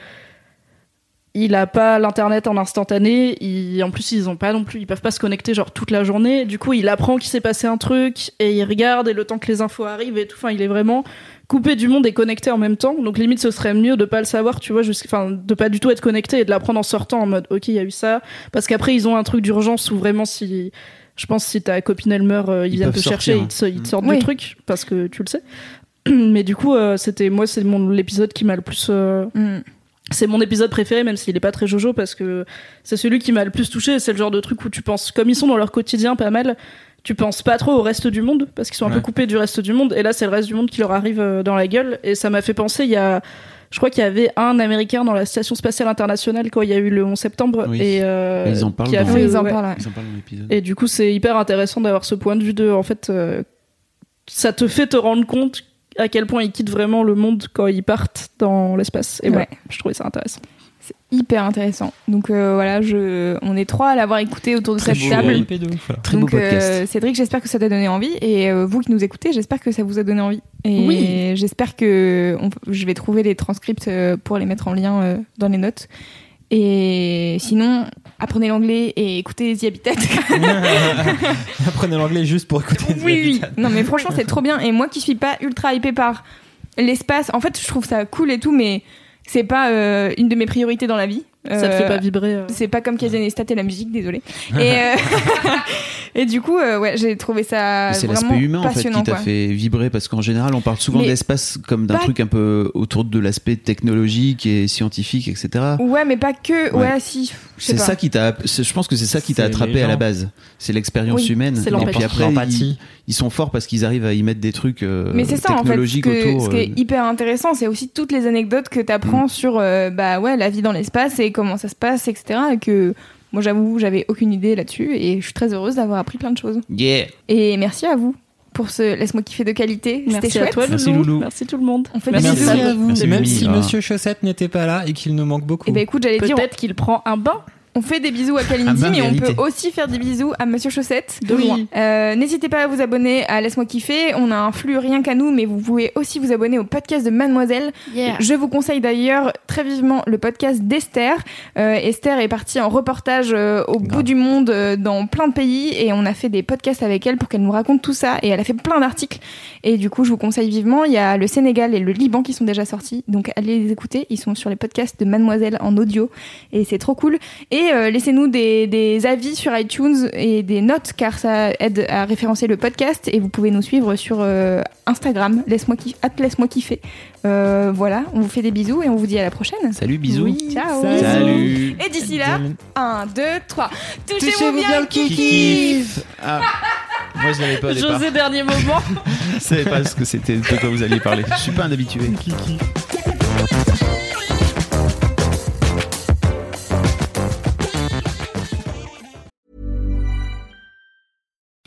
Il a pas l'internet en instantané, il, en plus ils ont pas non plus, ils peuvent pas se connecter genre toute la journée. Du coup, il apprend qu'il s'est passé un truc et il regarde et le temps que les infos arrivent et tout. Enfin, il est vraiment coupé du monde et connecté en même temps. Donc limite, ce serait mieux de pas le savoir, tu vois, enfin, de pas du tout être connecté et de l'apprendre en sortant en mode, ok, il y a eu ça. Parce qu'après, ils ont un truc d'urgence où vraiment si, je pense si ta copine elle meurt, euh, ils, Ils viennent te chercher, sortir. ils te, ils te sortent Oui. du truc parce que tu le sais. Mais du coup, euh, c'était moi, c'est mon l'épisode qui m'a le plus. euh, Mm. c'est mon épisode préféré, même s'il est pas très jojo, parce que c'est celui qui m'a le plus touché. C'est le genre de truc où tu penses, comme ils sont dans leur quotidien pas mal, tu penses pas trop au reste du monde, parce qu'ils sont un peu coupés du reste du monde. Et là, c'est le reste du monde qui leur arrive dans la gueule. Et ça m'a fait penser, il y a. Je crois qu'il y avait un Américain dans la Station Spatiale Internationale quand il y a eu le 11 septembre. Oui. Et, euh, Ils en parlent qui a dans- fait- ils en parlent. ouais. Ils en parlent dans l'épisode. Et du coup, c'est hyper intéressant d'avoir ce point de vue de, en fait, euh, ça te fait te rendre compte à quel point ils quittent vraiment le monde quand ils partent dans l'espace. Et Ouais. ouais, je trouvais ça intéressant. Hyper intéressant. Donc euh, voilà, je... on est trois à l'avoir écouté autour de Très cette beau table. Très beau Donc, euh, podcast. Cédric, j'espère que ça t'a donné envie. Et euh, vous qui nous écoutez, j'espère que ça vous a donné envie. Et Oui. j'espère que on- je vais trouver les transcripts euh, pour les mettre en lien euh, dans les notes. Et sinon, apprenez l'anglais et écoutez The Habitat. Apprenez l'anglais juste pour écouter. The oui, oui. Non, mais franchement, c'est trop bien. Et moi qui suis pas ultra hypée par l'espace, en fait, je trouve ça cool et tout, mais c'est pas euh, une de mes priorités dans la vie. Ça te Euh, fait pas vibrer. euh. c'est pas comme Neistat et la musique, désolé. Et, euh, et du coup, euh, ouais, j'ai trouvé ça C'est l'aspect humain en fait qui t'a fait vibrer parce qu'en général on parle souvent Mais de l'espace comme d'un pas- truc un peu autour de l'aspect technologique et scientifique etc. Ouais, mais pas que. Ouais, Ouais. si. C'est ça qui t'a, je pense que c'est ça qui t'a attrapé à la base. C'est l'expérience Oui, humaine. c'est et l'empathie. puis après ils, sont forts parce qu'ils arrivent à y mettre des trucs euh, Mais c'est ça en fait, que- autour. ce qui est euh, hyper intéressant, c'est aussi toutes les anecdotes que tu apprends sur euh, bah ouais la vie dans l'espace et comment ça se passe, etc. Et que moi j'avoue j'avais aucune idée là-dessus et je suis très heureuse d'avoir appris plein de choses. Yeah. Et merci à vous pour ce laisse-moi kiffer de qualité. C'était Merci à toi, Merci, Loulou. Loulou. Merci tout le monde. On fait Merci, des bisous. À vous. Merci, Et même si Ah. Monsieur Chaussette n'était pas là et qu'il nous manque beaucoup. Et ben écoute, j'allais dire Peut-être qu'il prend un bain. On fait des bisous à Kalindi, Ah bah, mais on peut aussi faire des bisous à Monsieur Chaussette. De loin. Euh, N'hésitez pas à vous abonner à Laisse-moi kiffer. On a un flux rien qu'à nous, mais vous pouvez aussi vous abonner au podcast de Mademoiselle. Je vous conseille d'ailleurs très vivement le podcast d'Esther. Euh, Esther est partie en reportage euh, au bout du monde euh, dans plein de pays et on a fait des podcasts avec elle pour qu'elle nous raconte tout ça. Et elle a fait plein d'articles. Et du coup, je vous conseille vivement. Il y a le Sénégal et le Liban qui sont déjà sortis. Donc allez les écouter. Ils sont sur les podcasts de Mademoiselle en audio. Et c'est trop cool. Et euh, laissez-nous des, des avis sur iTunes et des notes car ça aide à référencer le podcast. Et vous pouvez nous suivre sur euh, Instagram. Laisse-moi kiffer. Laisse-moi kiffer. Euh, voilà, on vous fait des bisous et on vous dit à la prochaine. Salut, bisous. Ciao. Salut. Et d'ici là, 1, 2, 3. Touchez-vous bien bien le kiki. Ah, moi, je l'avais pas au départ. José, dernier moment. Je savais pas ce que c'était, de quoi vous alliez parler. Je suis pas un habitué.